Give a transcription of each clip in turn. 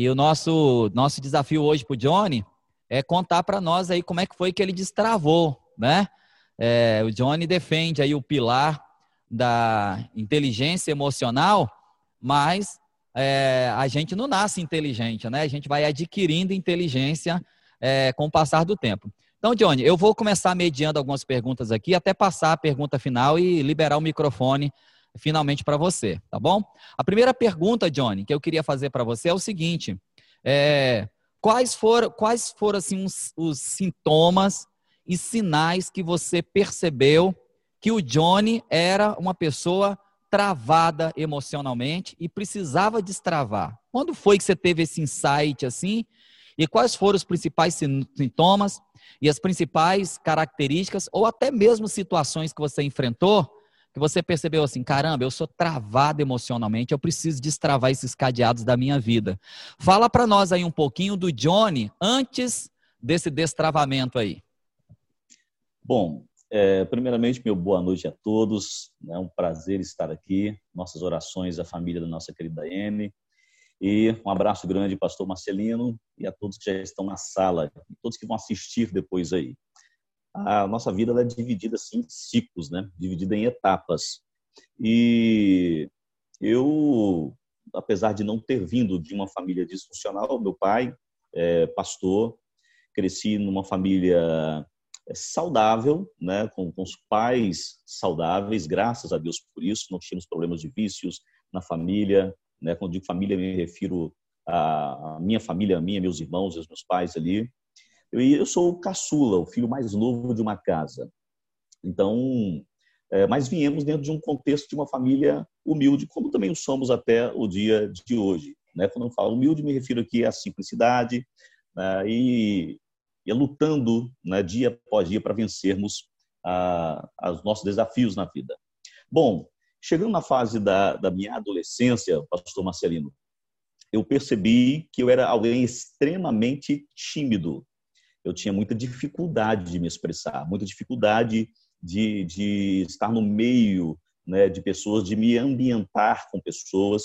E o nosso, nosso desafio hoje para o Johnny é contar para nós aí como é que foi que ele destravou, né? É, o Johnny defende aí o pilar da inteligência emocional, mas é, a gente não nasce inteligente, né? A gente vai adquirindo inteligência é, com o passar do tempo. Então, Johnny, eu vou começar mediando algumas perguntas aqui, até passar a pergunta final e liberar o microfone finalmente para você, tá bom? A primeira pergunta, Johnny, que eu queria fazer para você é o seguinte: é, quais foram, quais foram assim, os, os sintomas e sinais que você percebeu que o Johnny era uma pessoa travada emocionalmente e precisava destravar? Quando foi que você teve esse insight assim? E quais foram os principais sintomas e as principais características ou até mesmo situações que você enfrentou que você percebeu assim, caramba, eu sou travado emocionalmente, eu preciso destravar esses cadeados da minha vida. Fala para nós aí um pouquinho do Johnny antes desse destravamento aí. Bom, é, primeiramente, meu boa noite a todos. É um prazer estar aqui. Nossas orações à família da nossa querida M. E um abraço grande, pastor Marcelino, e a todos que já estão na sala, todos que vão assistir depois aí a nossa vida é dividida assim, em ciclos, né? dividida em etapas. E eu, apesar de não ter vindo de uma família disfuncional, meu pai é pastor, cresci numa família é, saudável, né, com, com, os pais saudáveis, graças a Deus por isso, não tínhamos problemas de vícios na família, né, quando digo família me refiro à minha família, a minha, meus irmãos, os meus pais ali, eu, eu sou o caçula, o filho mais novo de uma casa. Então, é, mas viemos dentro de um contexto de uma família humilde, como também somos até o dia de hoje. Né? Quando eu falo humilde, me refiro aqui à simplicidade né? e, e lutando né, dia após dia para vencermos a, os nossos desafios na vida. Bom, chegando na fase da, da minha adolescência, pastor Marcelino, eu percebi que eu era alguém extremamente tímido eu tinha muita dificuldade de me expressar, muita dificuldade de, de estar no meio né, de pessoas, de me ambientar com pessoas.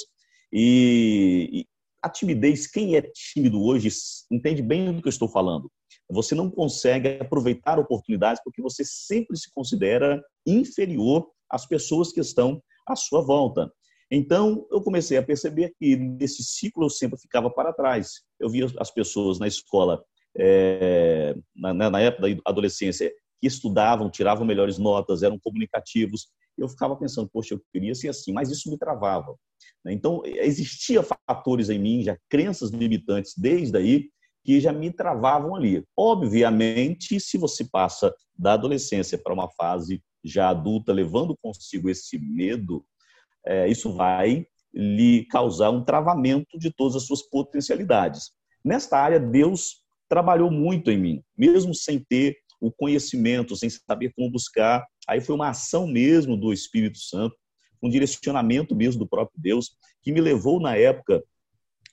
E, e a timidez, quem é tímido hoje entende bem do que eu estou falando. Você não consegue aproveitar oportunidades porque você sempre se considera inferior às pessoas que estão à sua volta. Então, eu comecei a perceber que nesse ciclo eu sempre ficava para trás. Eu via as pessoas na escola é, na, na, época da adolescência, que estudavam, tiravam melhores notas, eram comunicativos. Eu ficava pensando, poxa, eu queria ser assim, mas isso me travava. Né? Então, existia fatores em mim, já crenças limitantes desde aí, que já me travavam ali. Obviamente, se você passa da adolescência para uma fase já adulta, levando consigo esse medo, é, isso vai lhe causar um travamento de todas as suas potencialidades. Nesta área, Deus trabalhou muito em mim, mesmo sem ter o conhecimento, sem saber como buscar. Aí foi uma ação mesmo do Espírito Santo, um direcionamento mesmo do próprio Deus, que me levou na época,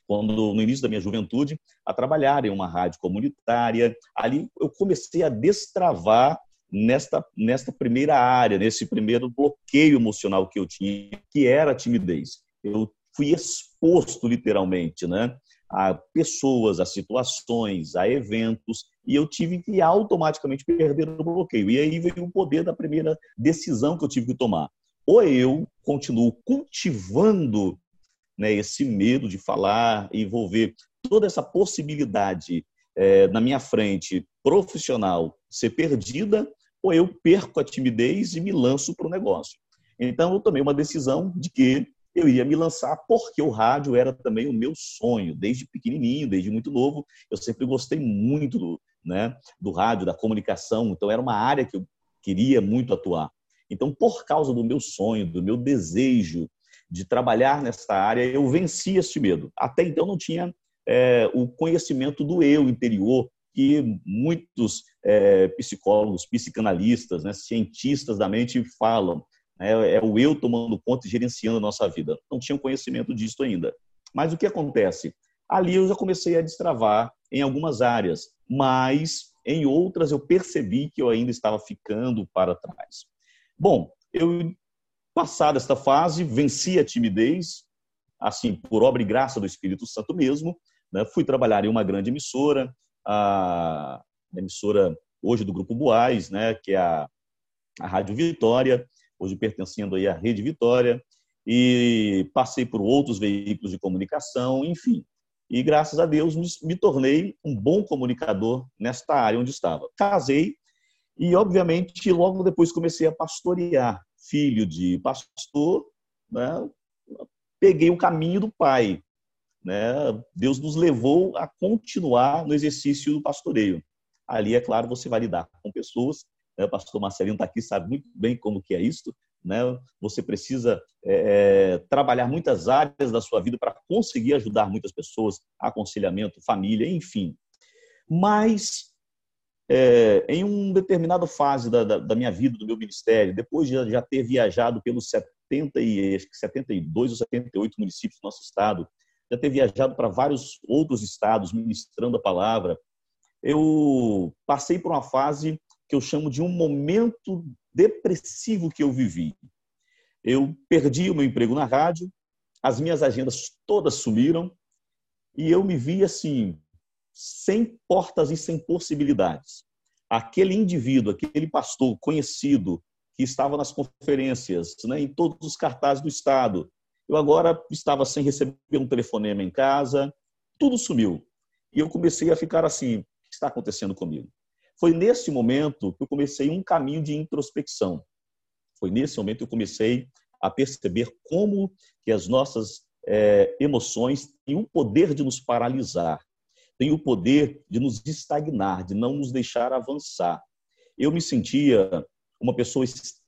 quando no início da minha juventude, a trabalhar em uma rádio comunitária. Ali eu comecei a destravar nesta, nesta primeira área, nesse primeiro bloqueio emocional que eu tinha, que era a timidez. Eu fui exposto literalmente, né? A pessoas, a situações, a eventos, e eu tive que automaticamente perder o bloqueio. E aí veio o poder da primeira decisão que eu tive que tomar. Ou eu continuo cultivando né, esse medo de falar, envolver toda essa possibilidade é, na minha frente profissional ser perdida, ou eu perco a timidez e me lanço para o negócio. Então, eu tomei uma decisão de que eu ia me lançar porque o rádio era também o meu sonho, desde pequenininho, desde muito novo. Eu sempre gostei muito do, né, do rádio, da comunicação, então era uma área que eu queria muito atuar. Então, por causa do meu sonho, do meu desejo de trabalhar nessa área, eu venci este medo. Até então, não tinha é, o conhecimento do eu interior, que muitos é, psicólogos, psicanalistas, né, cientistas da mente falam é, é o eu tomando conta e gerenciando a nossa vida. Não tinha conhecimento disso ainda. Mas o que acontece? Ali eu já comecei a destravar em algumas áreas, mas em outras eu percebi que eu ainda estava ficando para trás. Bom, eu, passada esta fase, venci a timidez, assim, por obra e graça do Espírito Santo mesmo, Né? Fui trabalhar em uma grande emissora, a emissora hoje do Grupo Boaz, né? que é a, a Rádio Vitória, hoje pertencendo aí à Rede Vitória, e passei por outros veículos de comunicação, enfim. E graças a Deus me, tornei um bom comunicador nesta área onde estava. Casei e, obviamente, logo depois comecei a pastorear. Filho de pastor, né? peguei o caminho do pai. Né? Deus nos levou a continuar no exercício do pastoreio. Ali, é claro, você vai lidar com pessoas. Né? O pastor Marcelino está aqui, sabe muito bem como que é isso. Né? Você precisa é, é, trabalhar muitas áreas da sua vida para conseguir ajudar muitas pessoas, aconselhamento, família, enfim. Mas é, em uma determinada fase da, da, da, minha vida, do meu ministério, depois de já ter viajado pelos 70 e, 72 ou 78 municípios do nosso estado, já ter viajado para vários outros estados ministrando a palavra, eu passei por uma fase que eu chamo de um momento depressivo que eu vivi. Eu perdi o meu emprego na rádio, as minhas agendas todas sumiram e eu me vi assim, sem portas e sem possibilidades. Aquele indivíduo, aquele pastor conhecido que estava nas conferências, né, em todos os cartazes do Estado, eu agora estava sem receber um telefonema em casa, tudo sumiu. E eu comecei a ficar assim: o que está acontecendo comigo? Foi nesse momento que eu comecei um caminho de introspecção. Foi nesse momento que eu comecei a perceber como que as nossas é, emoções têm o poder de nos paralisar, têm o poder de nos estagnar, de não nos deixar avançar. Eu me sentia uma pessoa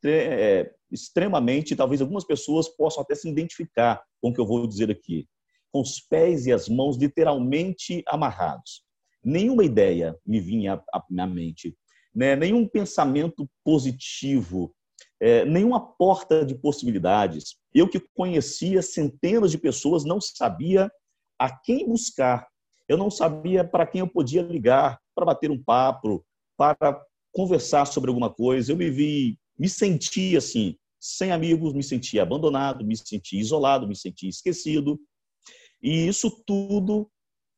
é, extremamente, talvez algumas pessoas possam até se identificar com o que eu vou dizer aqui, com os pés e as mãos literalmente amarrados nenhuma ideia me vinha à mente, né? nenhum pensamento positivo, é, nenhuma porta de possibilidades. Eu que conhecia centenas de pessoas não sabia a quem buscar. Eu não sabia para quem eu podia ligar para bater um papo, para conversar sobre alguma coisa. Eu me vi, me senti assim, sem amigos, me senti abandonado, me senti isolado, me senti esquecido. E isso tudo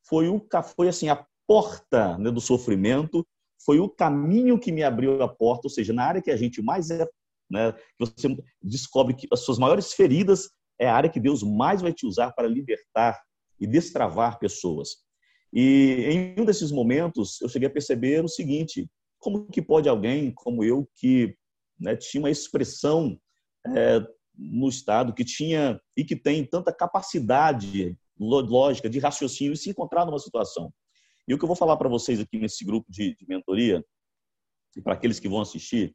foi o foi assim a porta né, do sofrimento, foi o caminho que me abriu a porta, ou seja, na área que a gente mais é, né, você descobre que as suas maiores feridas é a área que Deus mais vai te usar para libertar e destravar pessoas. E em um desses momentos, eu cheguei a perceber o seguinte: como que pode alguém como eu, que né, tinha uma expressão é, no Estado, que tinha e que tem tanta capacidade lógica de raciocínio, se encontrar numa situação e o que eu vou falar para vocês aqui nesse grupo de, de mentoria, e para aqueles que vão assistir,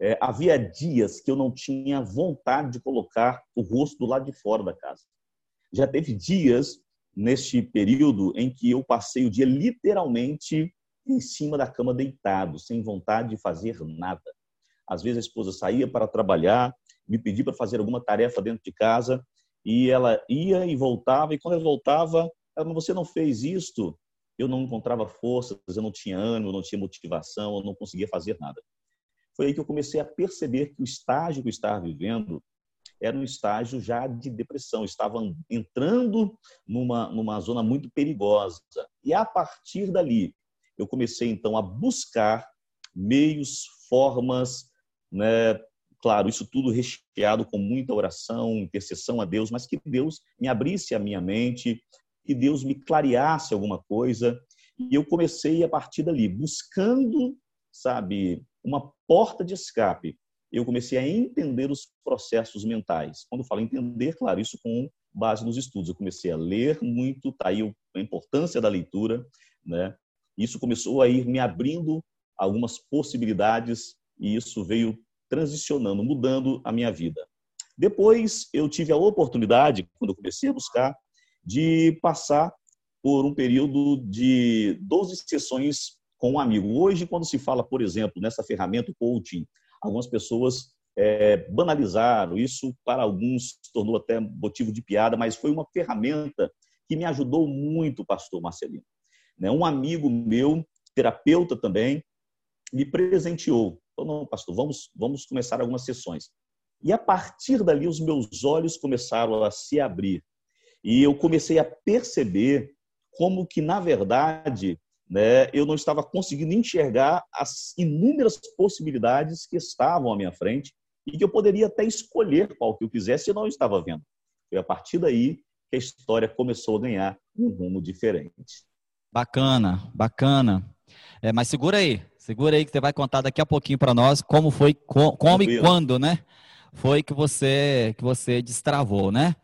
é, havia dias que eu não tinha vontade de colocar o rosto do lado de fora da casa. Já teve dias neste período em que eu passei o dia literalmente em cima da cama deitado, sem vontade de fazer nada. Às vezes a esposa saía para trabalhar, me pedia para fazer alguma tarefa dentro de casa e ela ia e voltava e quando ela voltava, ela, você não fez isto? Eu não encontrava forças, eu não tinha ânimo, eu não tinha motivação, eu não conseguia fazer nada. Foi aí que eu comecei a perceber que o estágio que eu estava vivendo era um estágio já de depressão, eu estava entrando numa, numa zona muito perigosa. E a partir dali, eu comecei então a buscar meios, formas, né? claro, isso tudo recheado com muita oração, intercessão a Deus, mas que Deus me abrisse a minha mente, que Deus me clareasse alguma coisa. E eu comecei a partir dali, buscando, sabe, uma porta de escape. Eu comecei a entender os processos mentais. Quando eu falo entender, claro, isso com base nos estudos. Eu comecei a ler muito, tá aí a importância da leitura, né? Isso começou a ir me abrindo algumas possibilidades e isso veio transicionando, mudando a minha vida. Depois eu tive a oportunidade, quando eu comecei a buscar, de passar por um período de 12 sessões com um amigo. Hoje, quando se fala, por exemplo, nessa ferramenta coaching, algumas pessoas é, banalizaram isso, para alguns se tornou até motivo de piada, mas foi uma ferramenta que me ajudou muito, pastor Marcelino. Né? Um amigo meu, terapeuta também, me presenteou. Falou, não, pastor, vamos, vamos começar algumas sessões. E a partir dali, os meus olhos começaram a se abrir e eu comecei a perceber como que, na verdade, né, eu não estava conseguindo enxergar as inúmeras possibilidades que estavam à minha frente e que eu poderia até escolher qual que eu quisesse e não estava vendo. Foi a partir daí que a história começou a ganhar um rumo diferente. Bacana, bacana. É, mas segura aí, segura aí que você vai contar daqui a pouquinho para nós como foi, como e quando, né? Foi que você que você destravou, né?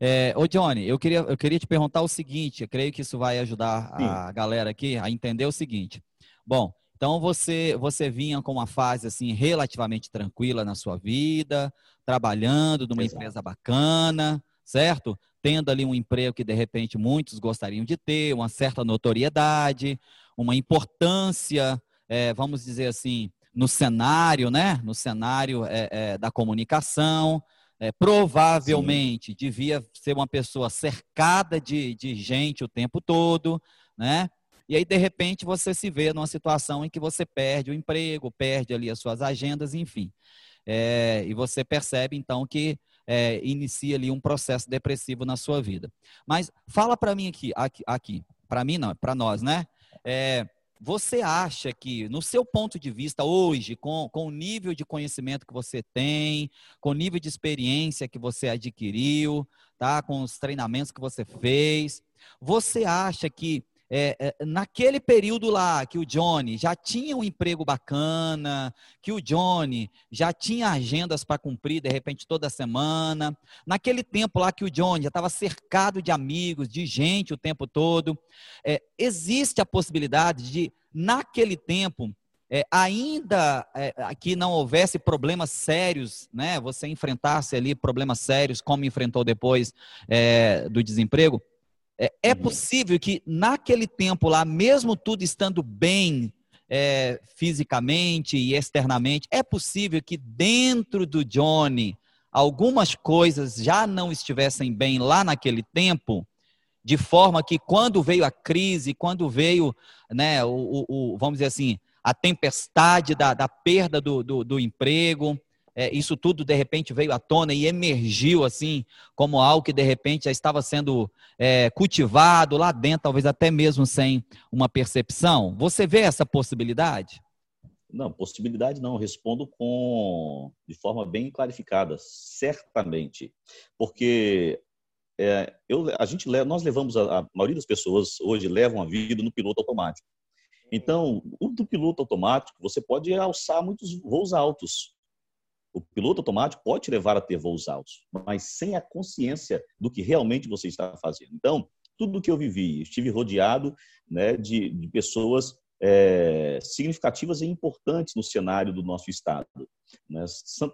É, ô Johnny, eu queria, eu queria te perguntar o seguinte, eu creio que isso vai ajudar Sim. a galera aqui a entender o seguinte. Bom, então você você vinha com uma fase assim relativamente tranquila na sua vida, trabalhando numa Exato. empresa bacana, certo? Tendo ali um emprego que de repente muitos gostariam de ter, uma certa notoriedade, uma importância, é, vamos dizer assim, no cenário, né? No cenário é, é, da comunicação. É, provavelmente Sim. devia ser uma pessoa cercada de, de gente o tempo todo, né? E aí, de repente, você se vê numa situação em que você perde o emprego, perde ali as suas agendas, enfim. É, e você percebe, então, que é, inicia ali um processo depressivo na sua vida. Mas fala para mim aqui, aqui, aqui para mim não, para nós, né? É, você acha que, no seu ponto de vista hoje, com, com o nível de conhecimento que você tem, com o nível de experiência que você adquiriu, tá? com os treinamentos que você fez, você acha que é, é, naquele período lá que o Johnny já tinha um emprego bacana, que o Johnny já tinha agendas para cumprir de repente toda semana, naquele tempo lá que o Johnny já estava cercado de amigos, de gente o tempo todo, é, existe a possibilidade de, naquele tempo, é, ainda é, que não houvesse problemas sérios, né? Você enfrentasse ali problemas sérios, como enfrentou depois do desemprego, é, é uhum. possível que naquele tempo lá, mesmo tudo estando bem é, fisicamente e externamente, é possível que dentro do Johnny algumas coisas já não estivessem bem lá naquele tempo, de forma que quando veio a crise, quando veio, né, o, o, o vamos dizer assim, a tempestade da, da perda do, do, do emprego, é, isso tudo de repente veio à tona e emergiu assim como algo que de repente já estava sendo é, cultivado lá dentro, talvez até mesmo sem uma percepção? Você vê essa possibilidade? Não, possibilidade não. Respondo com de forma bem clarificada, certamente, porque é, eu, a gente nós levamos a, a maioria das pessoas hoje levam a vida no piloto automático. Então, o do piloto automático, você pode alçar muitos voos altos. O piloto automático pode te levar a ter voos altos, mas sem a consciência do que realmente você está fazendo. Então, tudo que eu vivi, estive rodeado né, de, de pessoas é, significativas e importantes no cenário do nosso Estado, né?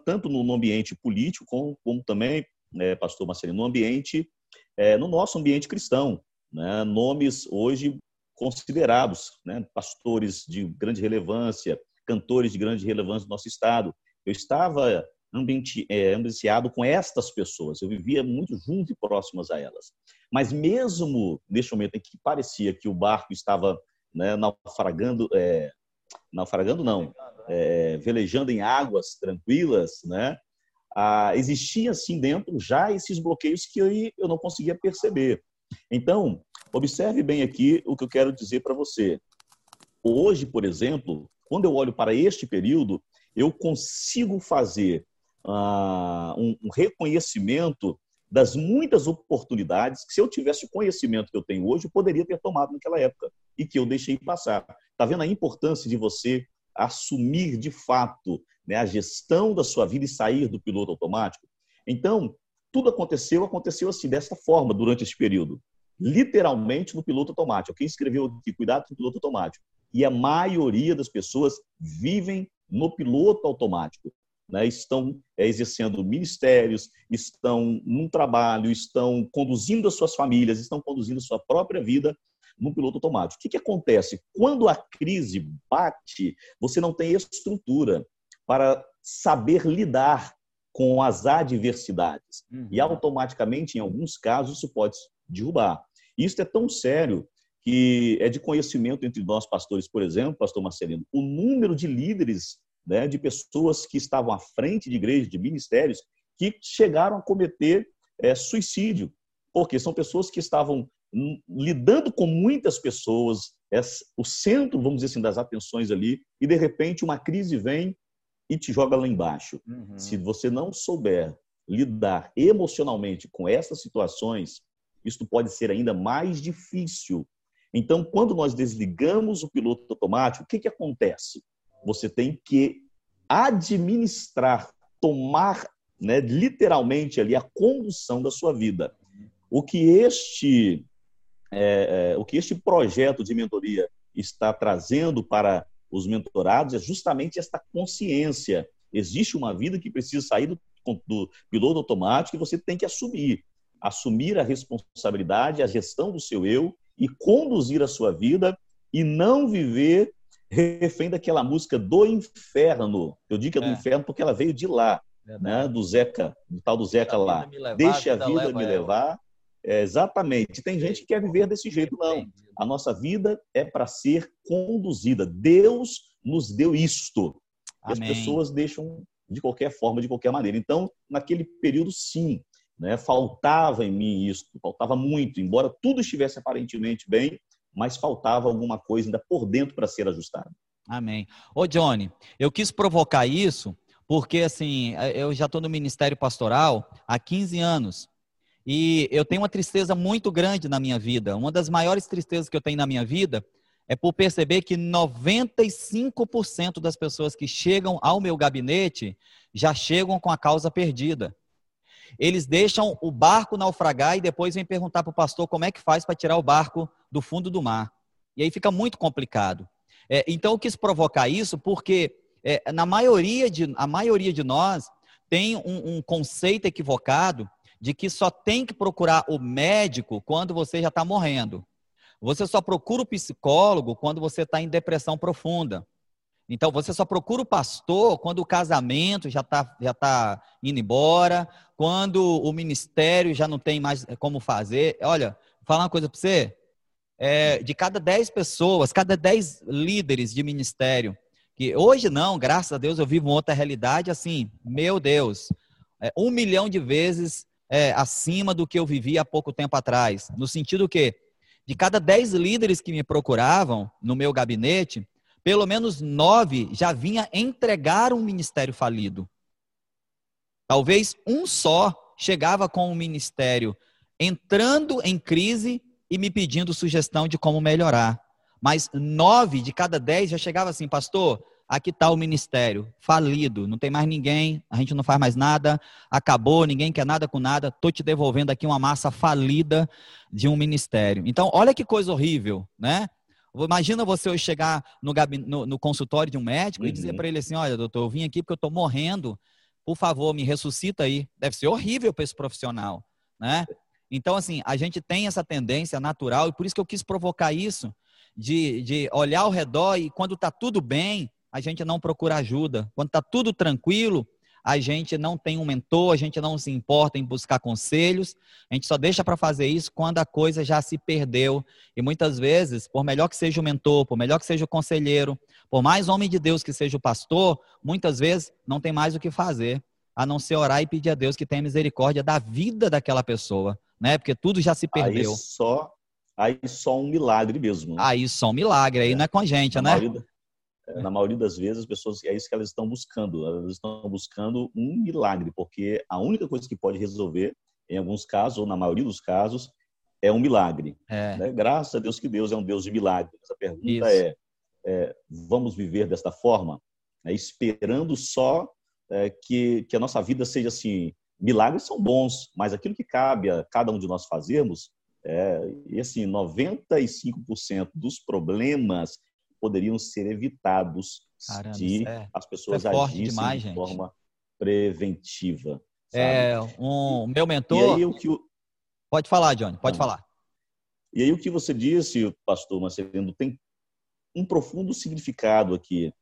tanto no ambiente político como, como também, né, pastor Marcelino, no ambiente, é, no nosso ambiente cristão. Né? Nomes hoje considerados, né? pastores de grande relevância, cantores de grande relevância do nosso Estado, eu estava ambiente, é, ambientado com estas pessoas, eu vivia muito junto e próximas a elas. Mas mesmo neste momento em que parecia que o barco estava né, naufragando, é, naufragando não, é, velejando em águas tranquilas, né, ah, existia assim dentro já esses bloqueios que eu, eu não conseguia perceber. Então, observe bem aqui o que eu quero dizer para você. Hoje, por exemplo, quando eu olho para este período, eu consigo fazer uh, um, um reconhecimento das muitas oportunidades que, se eu tivesse o conhecimento que eu tenho hoje, eu poderia ter tomado naquela época e que eu deixei passar. Está vendo a importância de você assumir de fato né, a gestão da sua vida e sair do piloto automático? Então, tudo aconteceu, aconteceu assim, dessa forma, durante esse período. Literalmente no piloto automático. Quem escreveu aqui, cuidado com o piloto automático. E a maioria das pessoas vivem no piloto automático. Né? Estão é, exercendo ministérios, estão num trabalho, estão conduzindo as suas famílias, estão conduzindo a sua própria vida no piloto automático. O que, que acontece? Quando a crise bate, você não tem estrutura para saber lidar com as adversidades. Uhum. E automaticamente, em alguns casos, isso pode derrubar. Isso é tão sério que é de conhecimento entre nós pastores, por exemplo, pastor Marcelino, o número de líderes, né, de pessoas que estavam à frente de igrejas, de ministérios, que chegaram a cometer é, suicídio, porque são pessoas que estavam lidando com muitas pessoas, o centro, vamos dizer assim, das atenções ali, e de repente uma crise vem e te joga lá embaixo. Uhum. Se você não souber lidar emocionalmente com essas situações, isso pode ser ainda mais difícil. Então, quando nós desligamos o piloto automático, o que, que acontece? Você tem que administrar, tomar né, literalmente ali a condução da sua vida. O que este é, é, o que este projeto de mentoria está trazendo para os mentorados é justamente esta consciência. Existe uma vida que precisa sair do, do piloto automático e você tem que assumir. Assumir a responsabilidade, a gestão do seu eu e conduzir a sua vida e não viver refém daquela música do inferno. Eu digo que é do é. inferno porque ela veio de lá, né? do Zeca, do tal do Zeca lá. Levar, Deixa a vida, vida me levar é, exatamente. Tem gente que quer viver desse jeito. Não. A nossa vida é para ser conduzida. Deus nos deu isto. As pessoas deixam de qualquer forma, de qualquer maneira. Então, naquele período, sim, né, faltava em mim isso, faltava muito. Embora tudo estivesse aparentemente bem, mas faltava alguma coisa ainda por dentro para ser ajustado. Amém. Ô, Johnny, eu quis provocar isso porque, assim, eu já estou no Ministério Pastoral há 15 anos. E eu tenho uma tristeza muito grande na minha vida. Uma das maiores tristezas que eu tenho na minha vida é por perceber que 95% das pessoas que chegam ao meu gabinete já chegam com a causa perdida. Eles deixam o barco naufragar e depois vêm perguntar para o pastor como é que faz para tirar o barco do fundo do mar. E aí fica muito complicado. É, então eu quis provocar isso porque é, na maioria de, a maioria de nós tem um, um conceito equivocado de que só tem que procurar o médico quando você já está morrendo. Você só procura o psicólogo quando você está em depressão profunda. Então, você só procura o pastor quando o casamento já está já tá indo embora, quando o ministério já não tem mais como fazer. Olha, vou falar uma coisa para você. É, de cada 10 pessoas, cada 10 líderes de ministério, que hoje não, graças a Deus eu vivo outra realidade, assim, meu Deus, é, um milhão de vezes é, acima do que eu vivi há pouco tempo atrás. No sentido que, de cada dez líderes que me procuravam no meu gabinete, pelo menos nove já vinha entregar um ministério falido. Talvez um só chegava com o ministério entrando em crise e me pedindo sugestão de como melhorar. Mas nove de cada dez já chegava assim, pastor, aqui está o ministério, falido, não tem mais ninguém, a gente não faz mais nada, acabou, ninguém quer nada com nada, estou te devolvendo aqui uma massa falida de um ministério. Então, olha que coisa horrível, né? Imagina você chegar no, no, no consultório de um médico uhum. e dizer uhum. para ele assim: olha, doutor, eu vim aqui porque eu estou morrendo, por favor, me ressuscita aí. Deve ser horrível para esse profissional, né? Então, assim, a gente tem essa tendência natural e por isso que eu quis provocar isso, de, de olhar ao redor e quando está tudo bem, a gente não procura ajuda. Quando está tudo tranquilo, a gente não tem um mentor, a gente não se importa em buscar conselhos, a gente só deixa para fazer isso quando a coisa já se perdeu. E muitas vezes, por melhor que seja o mentor, por melhor que seja o conselheiro, por mais homem de Deus que seja o pastor, muitas vezes não tem mais o que fazer, a não ser orar e pedir a Deus que tenha misericórdia da vida daquela pessoa, né? Porque tudo já se perdeu. Aí só, aí só um milagre mesmo. Aí só um milagre, aí é. não é com a gente, Na né? Maioria na maioria das vezes, as pessoas, é isso que elas estão buscando. Elas estão buscando um milagre, porque a única coisa que pode resolver, em alguns casos, ou na maioria dos casos, é um milagre. É. Né? Graças a Deus que Deus é um Deus de milagres. A pergunta é, é, vamos viver desta forma? É, esperando só é, que, que a nossa vida seja assim. Milagres são bons, mas aquilo que cabe a cada um de nós fazermos, é, e assim, 95% dos problemas poderiam ser evitados Caramba, se é, as pessoas é agissem demais, de gente. forma preventiva. Sabe? É, um meu mentor. Aí, que. Pode falar, Johnny, pode ah. falar. E aí o que você disse, pastor Marcelino, tem um profundo significado aqui.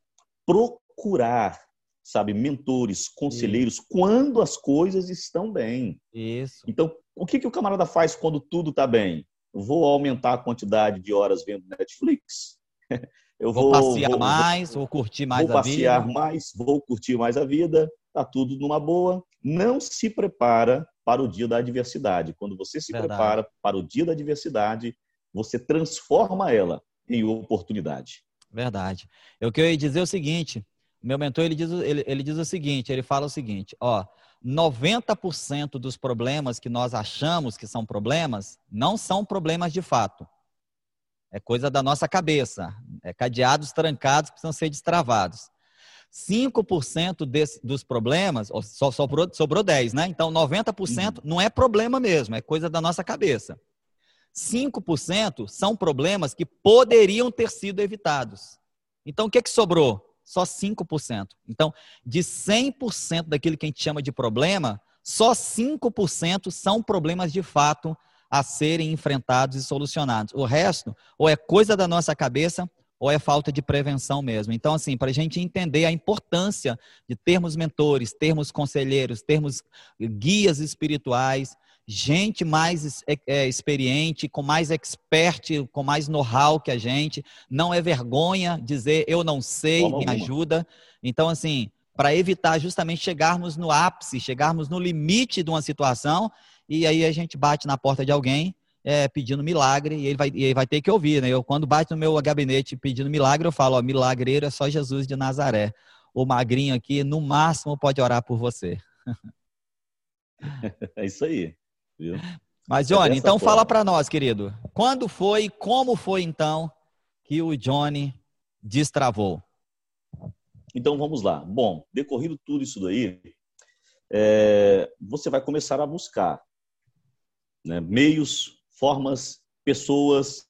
Procurar, sabe, mentores, conselheiros, Isso. quando as coisas estão bem. Isso. Então, o que, que o camarada faz quando tudo está bem? Vou aumentar a quantidade de horas vendo Netflix. Eu vou, vou passear vou, mais, vou, vou curtir mais vou a vida. Vou passear mais, vou curtir mais a vida. está tudo numa boa. Não se prepara para o dia da adversidade. Quando você se Verdade. prepara para o dia da adversidade, você transforma ela em oportunidade. Verdade. Eu queria dizer o seguinte: meu mentor ele diz, ele, ele diz o seguinte: ele fala o seguinte, ó, 90% dos problemas que nós achamos que são problemas não são problemas de fato. É coisa da nossa cabeça. É cadeados trancados que precisam ser destravados. 5% desse, dos problemas, só sobrou, sobrou 10, né? Então, 90% uhum. não é problema mesmo, é coisa da nossa cabeça. 5% são problemas que poderiam ter sido evitados. Então, o que, que sobrou? Só 5%. Então, de 100% daquilo que a gente chama de problema, só 5% são problemas de fato a serem enfrentados e solucionados. O resto, ou é coisa da nossa cabeça, ou é falta de prevenção mesmo. Então, assim, para a gente entender a importância de termos mentores, termos conselheiros, termos guias espirituais, gente mais é, é, experiente, com mais expert, com mais know-how que a gente. Não é vergonha dizer eu não sei, Como me alguma. ajuda. Então, assim, para evitar justamente chegarmos no ápice, chegarmos no limite de uma situação, e aí a gente bate na porta de alguém é, pedindo milagre, e ele, vai, e ele vai ter que ouvir, né? Eu, quando bate no meu gabinete pedindo milagre, eu falo, ó, milagreiro é só Jesus de Nazaré. O magrinho aqui, no máximo, pode orar por você. É isso aí. Viu? Mas, Johnny, é então forma. fala para nós, querido. Quando foi, como foi então que o Johnny destravou? Então vamos lá. Bom, decorrido tudo isso daí, é, você vai começar a buscar né, meios, formas, pessoas.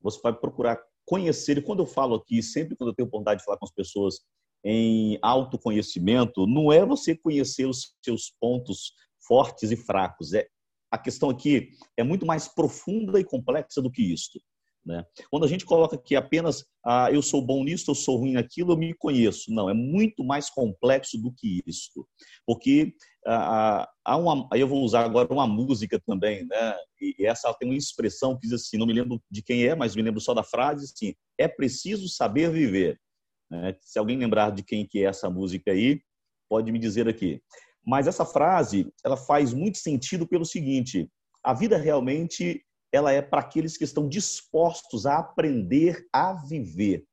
Você vai procurar conhecer. E quando eu falo aqui, sempre quando eu tenho oportunidade de falar com as pessoas em autoconhecimento, não é você conhecer os seus pontos fortes e fracos, é a questão aqui é muito mais profunda e complexa do que isto. Né? Quando a gente coloca que apenas ah, eu sou bom nisso, eu sou ruim naquilo, eu me conheço. Não, é muito mais complexo do que isso. Porque ah, ah, há uma, eu vou usar agora uma música também, né? e essa tem uma expressão que diz assim, não me lembro de quem é, mas me lembro só da frase, assim, é preciso saber viver. Né? Se alguém lembrar de quem que é essa música aí, pode me dizer aqui. Mas essa frase, ela faz muito sentido pelo seguinte: a vida realmente ela é para aqueles que estão dispostos a aprender a viver,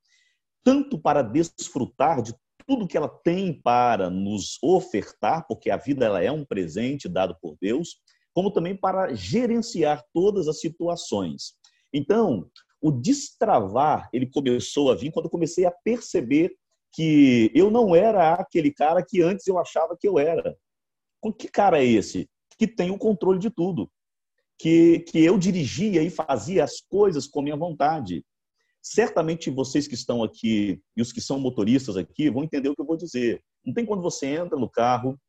tanto para desfrutar de tudo que ela tem para nos ofertar, porque a vida ela é um presente dado por Deus, como também para gerenciar todas as situações. Então, o destravar, ele começou a vir quando eu comecei a perceber que eu não era aquele cara que antes eu achava que eu era. Que cara é esse? Que tem o controle de tudo. Que, que eu dirigia e fazia as coisas com minha vontade. Certamente vocês que estão aqui e os que são motoristas aqui vão entender o que eu vou dizer. Não tem quando você entra no carro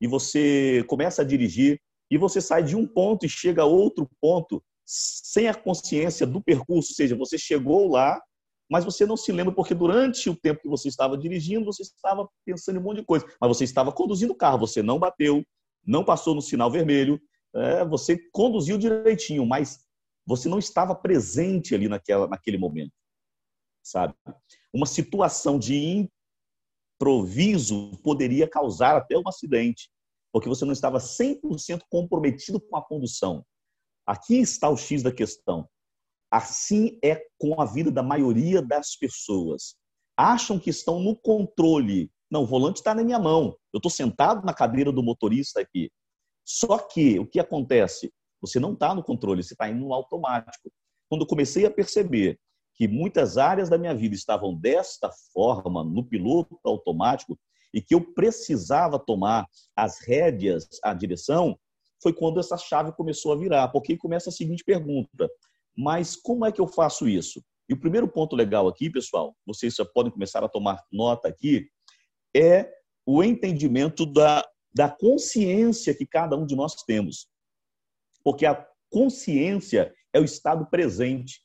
e você começa a dirigir e você sai de um ponto e chega a outro ponto sem a consciência do percurso, ou seja, você chegou lá mas você não se lembra porque durante o tempo que você estava dirigindo, você estava pensando em um monte de coisa. Mas você estava conduzindo o carro, você não bateu, não passou no sinal vermelho, é, você conduziu direitinho, mas você não estava presente ali naquela, naquele momento, sabe? Uma situação de improviso poderia causar até um acidente, porque você não estava 100% comprometido com a condução. Aqui está o X da questão. Assim é com a vida da maioria das pessoas. Acham que estão no controle. Não, o volante está na minha mão. Eu estou sentado na cadeira do motorista aqui. Só que o que acontece? Você não está no controle, você está indo no automático. Quando comecei a perceber que muitas áreas da minha vida estavam desta forma, no piloto automático, e que eu precisava tomar as rédeas, a direção, foi quando essa chave começou a virar. Porque começa a seguinte pergunta: mas como é que eu faço isso? E o primeiro ponto legal aqui, pessoal, vocês já podem começar a tomar nota aqui, é o entendimento da, da consciência que cada um de nós temos. Porque a consciência é o estado presente.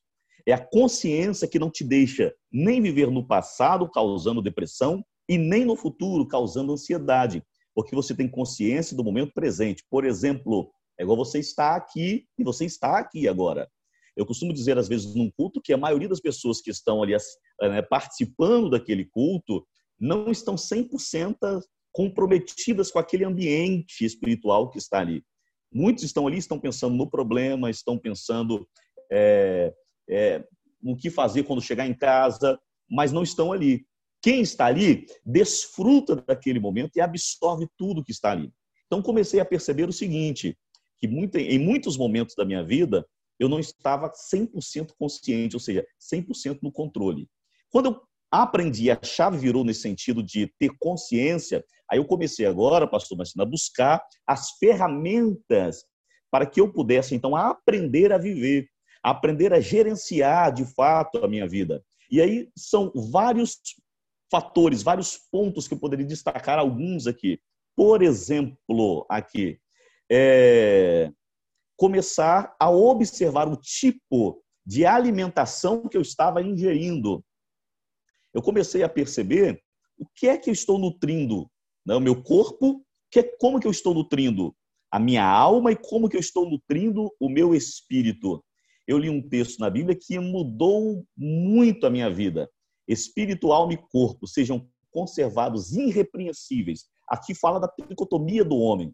É a consciência que não te deixa nem viver no passado, causando depressão, e nem no futuro, causando ansiedade. Porque você tem consciência do momento presente. Por exemplo, é igual você está aqui e você está aqui agora. Eu costumo dizer, às vezes, num culto, que a maioria das pessoas que estão ali né, participando daquele culto não estão 100% comprometidas com aquele ambiente espiritual que está ali. Muitos estão ali, estão pensando no problema, estão pensando é, é, no que fazer quando chegar em casa, mas não estão ali. Quem está ali desfruta daquele momento e absorve tudo que está ali. Então comecei a perceber o seguinte, que em muitos momentos da minha vida eu não estava 100% consciente, ou seja, 100% no controle. Quando eu aprendi, a chave virou nesse sentido de ter consciência, aí eu comecei agora, pastor Marcelo, a buscar as ferramentas para que eu pudesse, então, aprender a viver, aprender a gerenciar, de fato, a minha vida. E aí são vários fatores, vários pontos que eu poderia destacar alguns aqui. Por exemplo, aqui, é, começar a observar o tipo de alimentação que eu estava ingerindo. Eu comecei a perceber o que é que eu estou nutrindo, né? o meu corpo, que, como que eu estou nutrindo a minha alma e como que eu estou nutrindo o meu espírito. Eu li um texto na Bíblia que mudou muito a minha vida. Espírito, alma e corpo sejam conservados irrepreensíveis. Aqui fala da tricotomia do homem.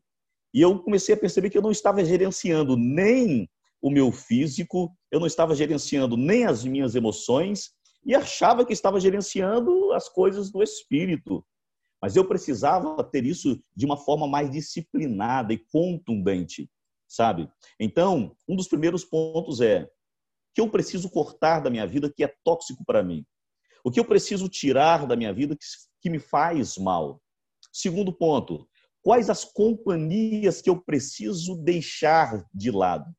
E eu comecei a perceber que eu não estava gerenciando nem o meu físico, eu não estava gerenciando nem as minhas emoções e achava que estava gerenciando as coisas do espírito. Mas eu precisava ter isso de uma forma mais disciplinada e contundente, sabe? Então, um dos primeiros pontos é que eu preciso cortar da minha vida que é tóxico para mim. O que eu preciso tirar da minha vida que, me faz mal. Segundo ponto, quais as companhias que eu preciso deixar de lado.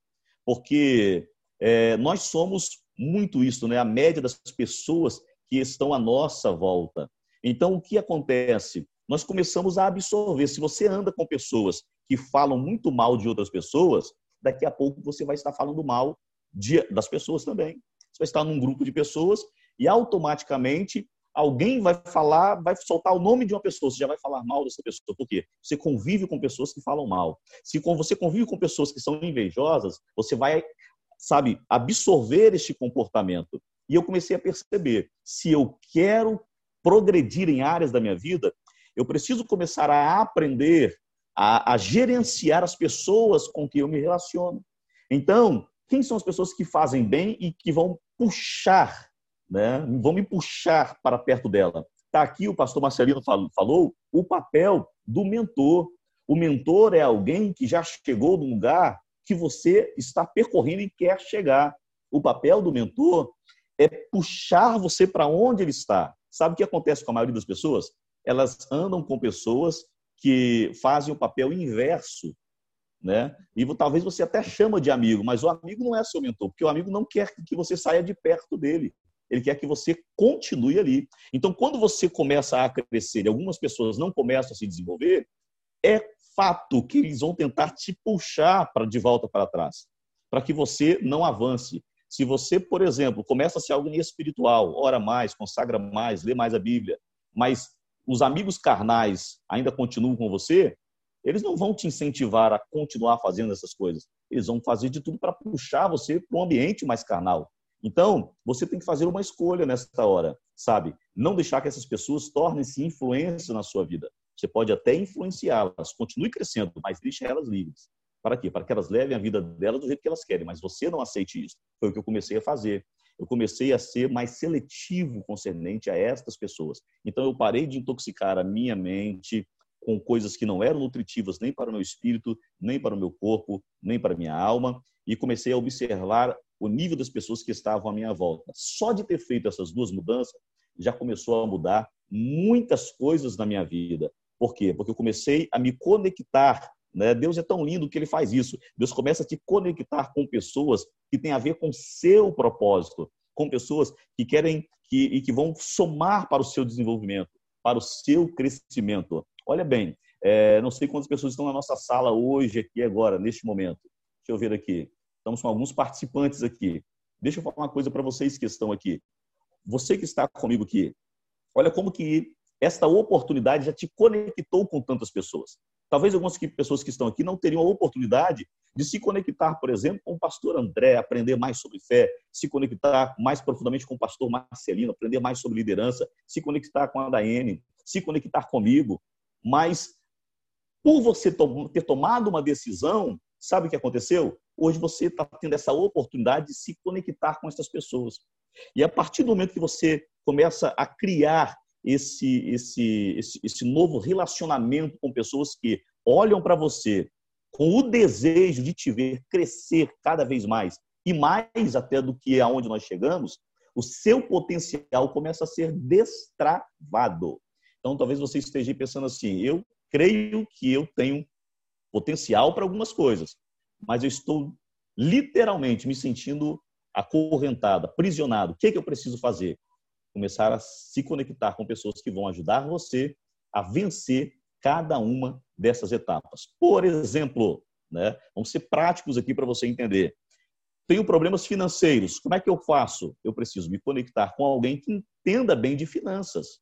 Porque é, nós somos muito isso, né? a média das pessoas que estão à nossa volta. Então, o que acontece? Nós começamos a absorver. Se você anda com pessoas que falam muito mal de outras pessoas, daqui a pouco você vai estar falando mal de, das pessoas também. Você vai estar num grupo de pessoas e automaticamente alguém vai falar, vai soltar o nome de uma pessoa, você já vai falar mal dessa pessoa. Por quê? Você convive com pessoas que falam mal. Se você convive com pessoas que são invejosas, você vai, sabe, absorver este comportamento. E eu comecei a perceber, se eu quero progredir em áreas da minha vida, eu preciso começar a aprender a, a gerenciar as pessoas com que eu me relaciono. Então, quem são as pessoas que fazem bem e que vão puxar né, vão me puxar para perto dela. Está aqui, o pastor Marcelino falou, o papel do mentor. O mentor é alguém que já chegou no lugar que você está percorrendo e quer chegar. O papel do mentor é puxar você para onde ele está. Sabe o que acontece com a maioria das pessoas? Elas andam com pessoas que fazem o papel inverso, né? E talvez você até chama de amigo, mas o amigo não é seu mentor, porque o amigo não quer que você saia de perto dele. Ele quer que você continue ali. Então, quando você começa a crescer e algumas pessoas não começam a se desenvolver, é fato que eles vão tentar te puxar para de volta para trás, para que você não avance. Se você, por exemplo, começa a ser alguém espiritual, ora mais, consagra mais, lê mais a Bíblia, mas os amigos carnais ainda continuam com você, eles não vão te incentivar a continuar fazendo essas coisas. Eles vão fazer de tudo para puxar você para um ambiente mais carnal. Então, você tem que fazer uma escolha nessa hora, sabe? Não deixar que essas pessoas tornem-se influência na sua vida. Você pode até influenciá-las, continue crescendo, mas deixe elas livres. Para quê? Para que elas levem a vida delas do jeito que elas querem, mas você não aceite isso. Foi o que eu comecei a fazer. Eu comecei a ser mais seletivo concernente a estas pessoas. Então, eu parei de intoxicar a minha mente com coisas que não eram nutritivas nem para o meu espírito, nem para o meu corpo, nem para a minha alma, e comecei a observar o nível das pessoas que estavam à minha volta. Só de ter feito essas duas mudanças, já começou a mudar muitas coisas na minha vida. Por quê? Porque eu comecei a me conectar. Né? Deus é tão lindo que ele faz isso. Deus começa a te conectar com pessoas que têm a ver com seu propósito, com pessoas que querem que, e que vão somar para o seu desenvolvimento, para o seu crescimento. Olha bem, é, não sei quantas pessoas estão na nossa sala hoje, aqui agora, neste momento. Deixa eu ver aqui. Estamos com alguns participantes aqui. Deixa eu falar uma coisa para vocês que estão aqui. Você que está comigo aqui, olha como que esta oportunidade já te conectou com tantas pessoas. Talvez algumas pessoas que estão aqui não teriam a oportunidade de se conectar, por exemplo, com o pastor André, aprender mais sobre fé, se conectar mais profundamente com o pastor Marcelino, aprender mais sobre liderança, se conectar com a Daiane, se conectar comigo. Mas por você ter tomado uma decisão, sabe o que aconteceu? Hoje você está tendo essa oportunidade de se conectar com essas pessoas. E a partir do momento que você começa a criar esse, esse, esse, esse novo relacionamento com pessoas que olham para você com o desejo de te ver crescer cada vez mais e mais até do que aonde nós chegamos, o seu potencial começa a ser destravado. Então, talvez você esteja pensando assim: eu creio que eu tenho potencial para algumas coisas, mas eu estou literalmente me sentindo acorrentado, aprisionado. O que, é que eu preciso fazer? Começar a se conectar com pessoas que vão ajudar você a vencer cada uma dessas etapas. Por exemplo, né, vamos ser práticos aqui para você entender. Tenho problemas financeiros. Como é que eu faço? Eu preciso me conectar com alguém que entenda bem de finanças.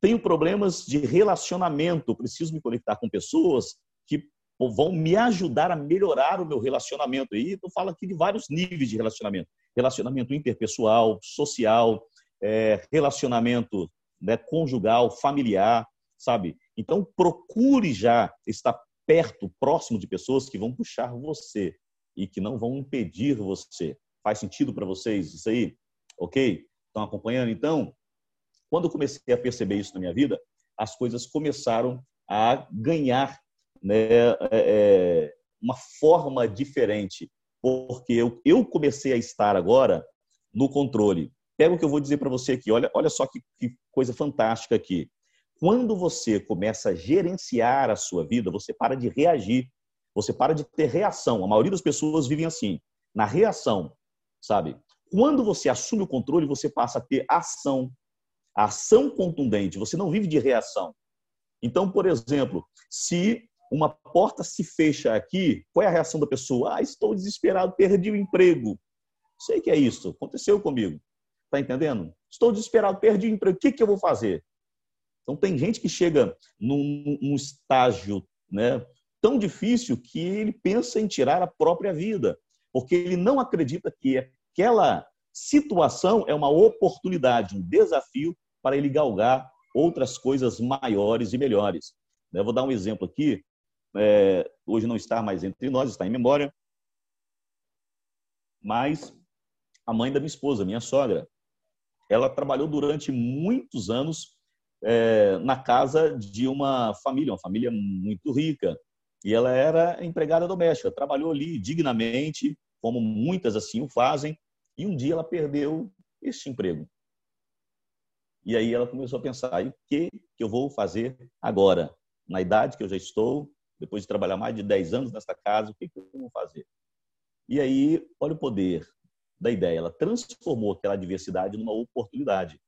Tenho problemas de relacionamento. Preciso me conectar com pessoas que vão me ajudar a melhorar o meu relacionamento. E eu falo aqui de vários níveis de relacionamento: relacionamento interpessoal, social, é, relacionamento né, conjugal, familiar, sabe? Então, procure já estar perto, próximo de pessoas que vão puxar você e que não vão impedir você. Faz sentido para vocês isso aí? Ok? Estão acompanhando? Então, quando eu comecei a perceber isso na minha vida, as coisas começaram a ganhar né, é, é, uma forma diferente, porque eu, eu comecei a estar agora no controle. Pega o que eu vou dizer para você aqui, olha, olha só que, que coisa fantástica aqui. Quando você começa a gerenciar a sua vida, você para de reagir, você para de ter reação. A maioria das pessoas vivem assim, na reação, sabe? Quando você assume o controle, você passa a ter ação. ação contundente, você não vive de reação. Então, por exemplo, se uma porta se fecha aqui, qual é a reação da pessoa? Ah, estou desesperado, perdi o emprego. Sei que é isso, aconteceu comigo. Está entendendo? Estou desesperado, perdi o emprego. O que, que eu vou fazer? Então, tem gente que chega num, num estágio né, tão difícil que ele pensa em tirar a própria vida, porque ele não acredita que aquela situação é uma oportunidade, um desafio para ele galgar outras coisas maiores e melhores. Eu vou dar um exemplo aqui. É, hoje não está mais entre nós, está em memória. Mas a mãe da minha esposa, minha sogra, ela trabalhou durante muitos anos é, na casa de uma família, uma família muito rica. E ela era empregada doméstica, trabalhou ali dignamente, como muitas assim o fazem, e um dia ela perdeu este emprego. E aí ela começou a pensar: o que, que eu vou fazer agora? Na idade que eu já estou, depois de trabalhar mais de 10 anos nessa casa, o que, que eu vou fazer? E aí, olha o poder da ideia. Ela transformou aquela adversidade numa oportunidade.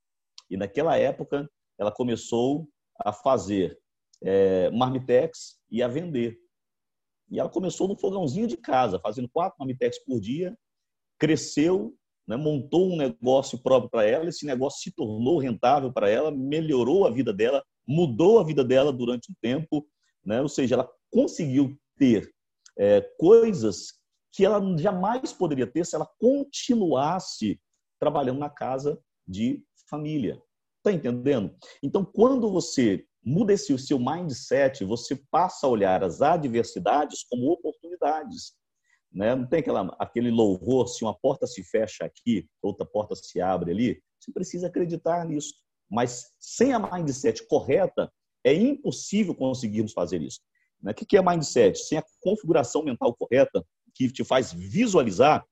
E naquela época, ela começou a fazer é, marmitex e a vender. E ela começou no fogãozinho de casa, fazendo quatro marmitex por dia, cresceu, né, montou um negócio próprio para ela, esse negócio se tornou rentável para ela, melhorou a vida dela, mudou a vida dela durante o tempo, né, ou seja, ela conseguiu ter é, coisas que ela jamais poderia ter se ela continuasse trabalhando na casa de família. Está entendendo? Então, quando você muda esse seu mindset, você passa a olhar as adversidades como oportunidades. Né? Não tem aquela, aquele louvor, se uma porta se fecha aqui, outra porta se abre ali. Você precisa acreditar nisso. Mas sem a mindset correta, é impossível conseguirmos fazer isso. Né? O que é mindset? Sem a configuração mental correta, que te faz visualizar,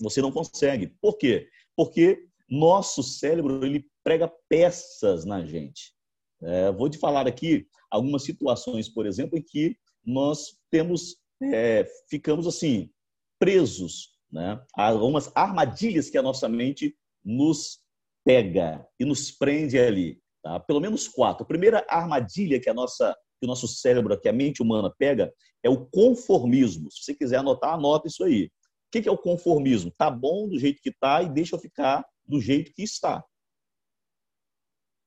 você não consegue. Por quê? Porque nosso cérebro ele prega peças na gente. É, vou te falar aqui algumas situações, por exemplo, em que nós temos, é, ficamos assim, presos, né? algumas armadilhas que a nossa mente nos pega e nos prende ali. Tá? Pelo menos quatro. A primeira armadilha que a nossa que o nosso cérebro, que a mente humana pega, é o conformismo. Se você quiser anotar, anota isso aí. O que é o conformismo? Tá bom do jeito que tá e deixa eu ficar do jeito que está.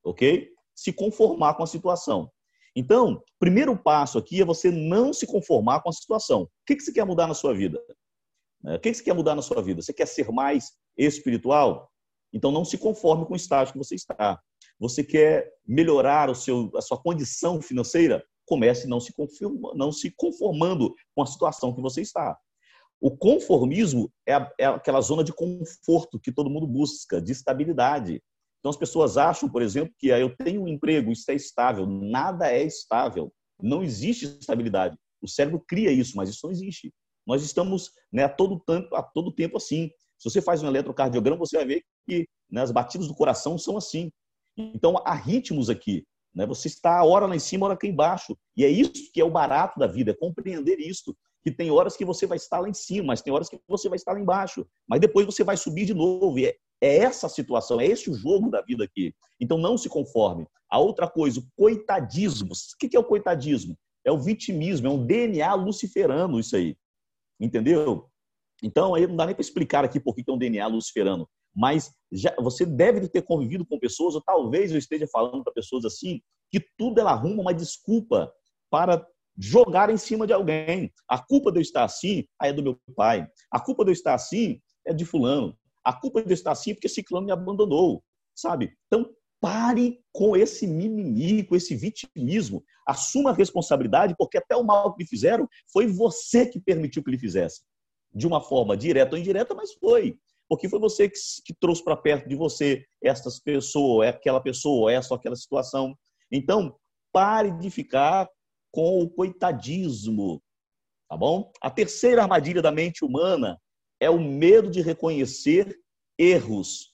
Ok? Se conformar com a situação. Então, primeiro passo aqui é você não se conformar com a situação. O que você quer mudar na sua vida? Né? O que você quer mudar na sua vida? Você quer ser mais espiritual? Então não se conforme com o estágio que você está. Você quer melhorar o seu, a sua condição financeira? Comece não se, não se conformando com a situação que você está. O conformismo é, a, é aquela zona de conforto que todo mundo busca, de estabilidade. Então as pessoas acham, por exemplo, que ah, eu tenho um emprego, isso é estável. Nada é estável. Não existe estabilidade. O cérebro cria isso, mas isso não existe. Nós estamos né, a, todo tempo, a todo tempo assim. Se você faz um eletrocardiograma, você vai ver que né, as batidas do coração são assim. Então, há ritmos aqui. Né? Você está a hora lá em cima, hora aqui embaixo. E é isso que é o barato da vida, é compreender isso. Que tem horas que você vai estar lá em cima, mas tem horas que você vai estar lá embaixo. Mas depois você vai subir de novo. E é, é essa a situação, é esse o jogo da vida aqui. Então, não se conforme. A outra coisa, o coitadismo. O que é o coitadismo? É o vitimismo, é um DNA luciferano isso aí. Entendeu? Então, aí não dá nem para explicar aqui por que é um DNA luciferano. Mas já, você deve ter convivido com pessoas, ou talvez eu esteja falando para pessoas assim, que tudo ela arruma uma desculpa para jogar em cima de alguém. A culpa de eu estar assim é do meu pai. A culpa de eu estar assim é de fulano. A culpa de eu estar assim é porque ciclano me abandonou, sabe? Então, pare com esse mimimi, com esse vitimismo. Assuma a responsabilidade, porque até o mal que lhe fizeram foi você que permitiu que lhe fizesse. De uma forma direta ou indireta, mas foi. Porque foi você que, que trouxe para perto de você essas pessoas, é aquela pessoa, essa ou aquela situação. Então, pare de ficar com o coitadismo, tá bom? A terceira armadilha da mente humana é o medo de reconhecer erros.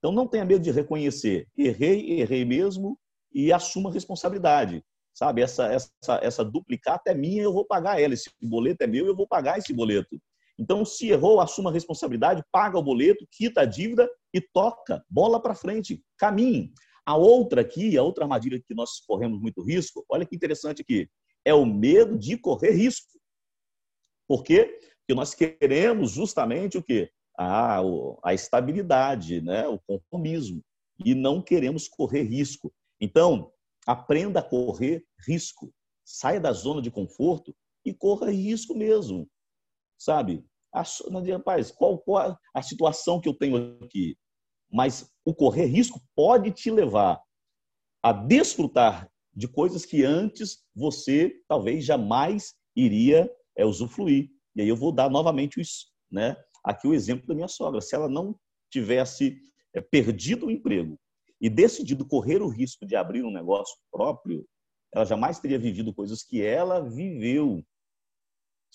Então não tenha medo de reconhecer. Errei, errei mesmo e assuma a responsabilidade. Sabe, essa, essa, essa duplicata é minha, eu vou pagar ela. Esse boleto é meu, eu vou pagar esse boleto. Então, se errou, assuma a responsabilidade, paga o boleto, quita a dívida e toca. Bola para frente, caminhe. A outra aqui, a outra armadilha que nós corremos muito risco, olha que interessante aqui, é o medo de correr risco. Por quê? Porque nós queremos justamente o quê? a, a estabilidade, né? o conformismo, e não queremos correr risco. Então, aprenda a correr risco. Saia da zona de conforto e corra risco mesmo. Sabe? Rapaz, qual, qual a situação que eu tenho aqui? Mas o correr risco pode te levar a desfrutar de coisas que antes você talvez jamais iria é, usufruir. E aí eu vou dar novamente isso, né? aqui o exemplo da minha sogra. Se ela não tivesse é, perdido o emprego e decidido correr o risco de abrir um negócio próprio, ela jamais teria vivido coisas que ela viveu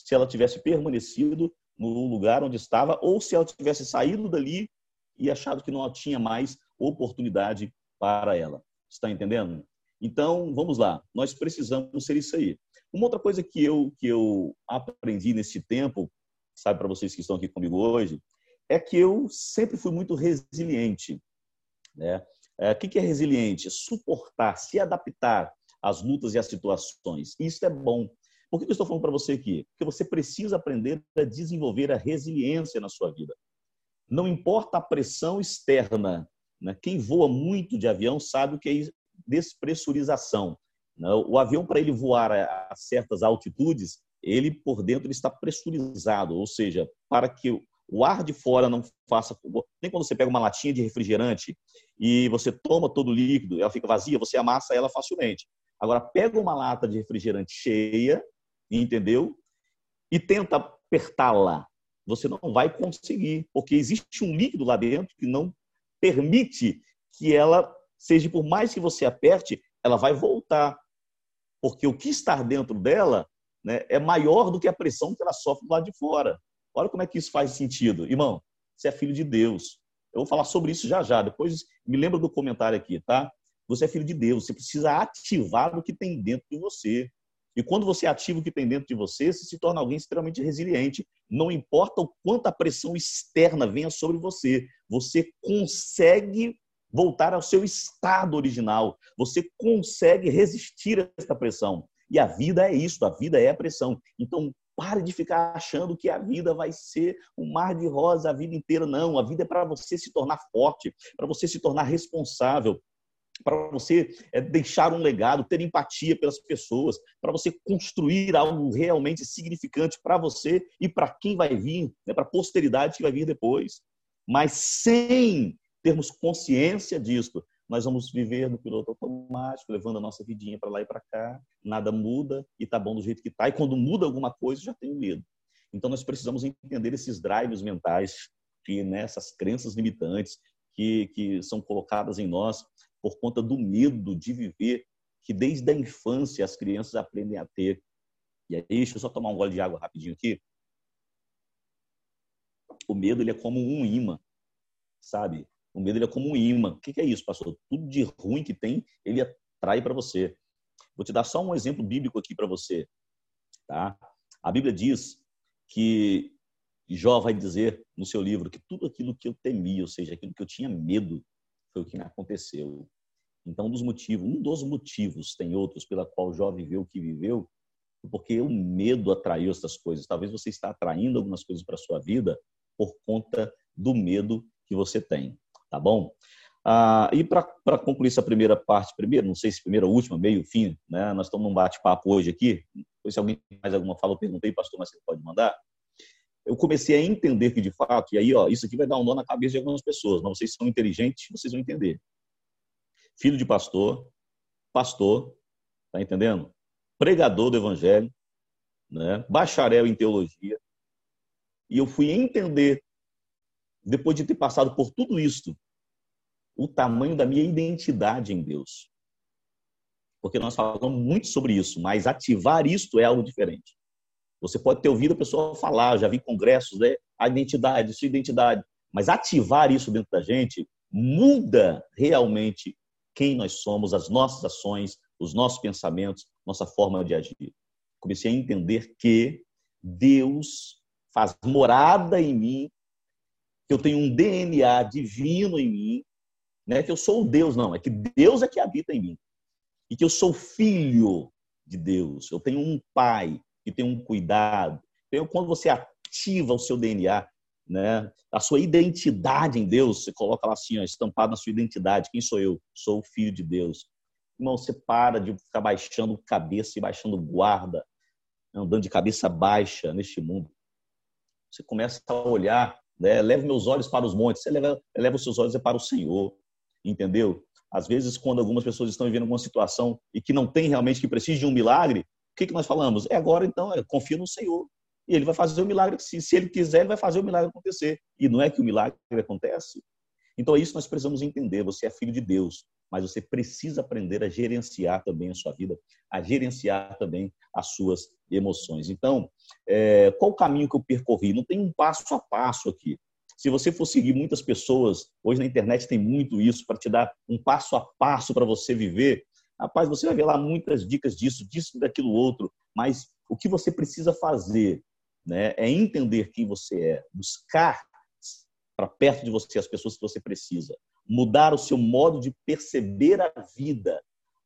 se ela tivesse permanecido no lugar onde estava ou se ela tivesse saído dali e achado que não tinha mais oportunidade para ela. Está entendendo? Então, vamos lá. Nós precisamos ser isso aí. Uma outra coisa que eu que eu aprendi nesse tempo sabe para vocês que estão aqui comigo hoje, é que eu sempre fui muito resiliente. Né? É, o que é resiliente? Suportar, se adaptar às lutas e às situações. Isso é bom. Por que eu estou falando para você aqui? Porque você precisa aprender a desenvolver a resiliência na sua vida. Não importa a pressão externa. Né? Quem voa muito de avião sabe o que é despressurização. Né? O avião, para ele voar a certas altitudes, ele por dentro ele está pressurizado, ou seja, para que o ar de fora não faça. Nem quando você pega uma latinha de refrigerante e você toma todo o líquido, ela fica vazia, você amassa ela facilmente. Agora, pega uma lata de refrigerante cheia, entendeu? E tenta apertá-la. Você não vai conseguir, porque existe um líquido lá dentro que não permite que ela seja, por mais que você aperte, ela vai voltar. Porque o que está dentro dela né, é maior do que a pressão que ela sofre lado de fora. Olha como é que isso faz sentido. Irmão, você é filho de Deus. Eu vou falar sobre isso já já. Depois me lembra do comentário aqui, tá? Você é filho de Deus. Você precisa ativar o que tem dentro de você. E quando você ativa o que tem dentro de você, você se torna alguém extremamente resiliente. Não importa o quanto a pressão externa venha sobre você, você consegue voltar ao seu estado original. Você consegue resistir a essa pressão. E a vida é isso, a vida é a pressão. Então, pare de ficar achando que a vida vai ser um mar de rosa a vida inteira. Não, a vida é para você se tornar forte, para você se tornar responsável, para você é, deixar um legado, ter empatia pelas pessoas, para você construir algo realmente significante para você e para quem vai vir, né, para a posteridade que vai vir depois. Mas sem termos consciência disso, nós vamos viver no piloto automático, levando a nossa vidinha para lá e para cá, nada muda e tá bom do jeito que tá. E quando muda alguma coisa, já tenho medo. Então nós precisamos entender esses drives mentais que nessas né, crenças limitantes que, que são colocadas em nós por conta do medo de viver que desde a infância as crianças aprendem a ter. E aí, deixa eu só tomar um gole de água rapidinho aqui. O medo ele é como um imã, sabe? O medo ele é como um imã. O que é isso, pastor? Tudo de ruim que tem, ele atrai para você. Vou te dar só um exemplo bíblico aqui para você. Tá? A Bíblia diz que Jó vai dizer no seu livro que tudo aquilo que eu temia, ou seja, aquilo que eu tinha medo, foi o que aconteceu. Então, um dos motivos, um dos motivos, tem outros pela qual Jó viveu o que viveu, porque o medo atraiu essas coisas. Talvez você está atraindo algumas coisas para sua vida por conta do medo que você tem tá bom? Ah, e para concluir essa primeira parte, primeiro, não sei se primeira, última, meio, fim, né? Nós estamos num bate-papo hoje aqui. Se alguém mais alguma fala, eu perguntei, pastor, mas você pode mandar? Eu comecei a entender que, de fato, e aí, ó, isso aqui vai dar um nó na cabeça de algumas pessoas, mas vocês são inteligentes, vocês vão entender. Filho de pastor, pastor, tá entendendo? Pregador do evangelho, né? Bacharel em teologia. E eu fui entender depois de ter passado por tudo isso, o tamanho da minha identidade em Deus. Porque nós falamos muito sobre isso, mas ativar isto é algo diferente. Você pode ter ouvido a pessoa falar, já vi congressos, né? a identidade, sua identidade, mas ativar isso dentro da gente muda realmente quem nós somos, as nossas ações, os nossos pensamentos, nossa forma de agir. Comecei a entender que Deus faz morada em mim que eu tenho um DNA divino em mim, né? que eu sou o Deus, não, é que Deus é que habita em mim. E que eu sou filho de Deus. Eu tenho um pai que tem um cuidado. Então, quando você ativa o seu DNA, né, a sua identidade em Deus, você coloca lá assim, ó, estampado na sua identidade, quem sou eu? Sou o filho de Deus. Irmão, você para de ficar baixando cabeça e baixando guarda, andando de cabeça baixa neste mundo. Você começa a olhar né? Leve meus olhos para os montes. Você leva, leva os seus olhos para o Senhor, entendeu? Às vezes, quando algumas pessoas estão vivendo uma situação e que não tem realmente, que precisa de um milagre, o que, que nós falamos? É agora, então, é, confia no Senhor. E ele vai fazer o milagre. Se, se ele quiser, ele vai fazer o milagre acontecer. E não é que o milagre acontece? Então, é isso que nós precisamos entender. Você é filho de Deus mas você precisa aprender a gerenciar também a sua vida, a gerenciar também as suas emoções. Então, é, qual o caminho que eu percorri? Não tem um passo a passo aqui. Se você for seguir muitas pessoas, hoje na internet tem muito isso para te dar um passo a passo para você viver. Rapaz, você vai ver lá muitas dicas disso, disso, daquilo outro, mas o que você precisa fazer né, é entender quem você é, buscar para perto de você as pessoas que você precisa, mudar o seu modo de perceber a vida.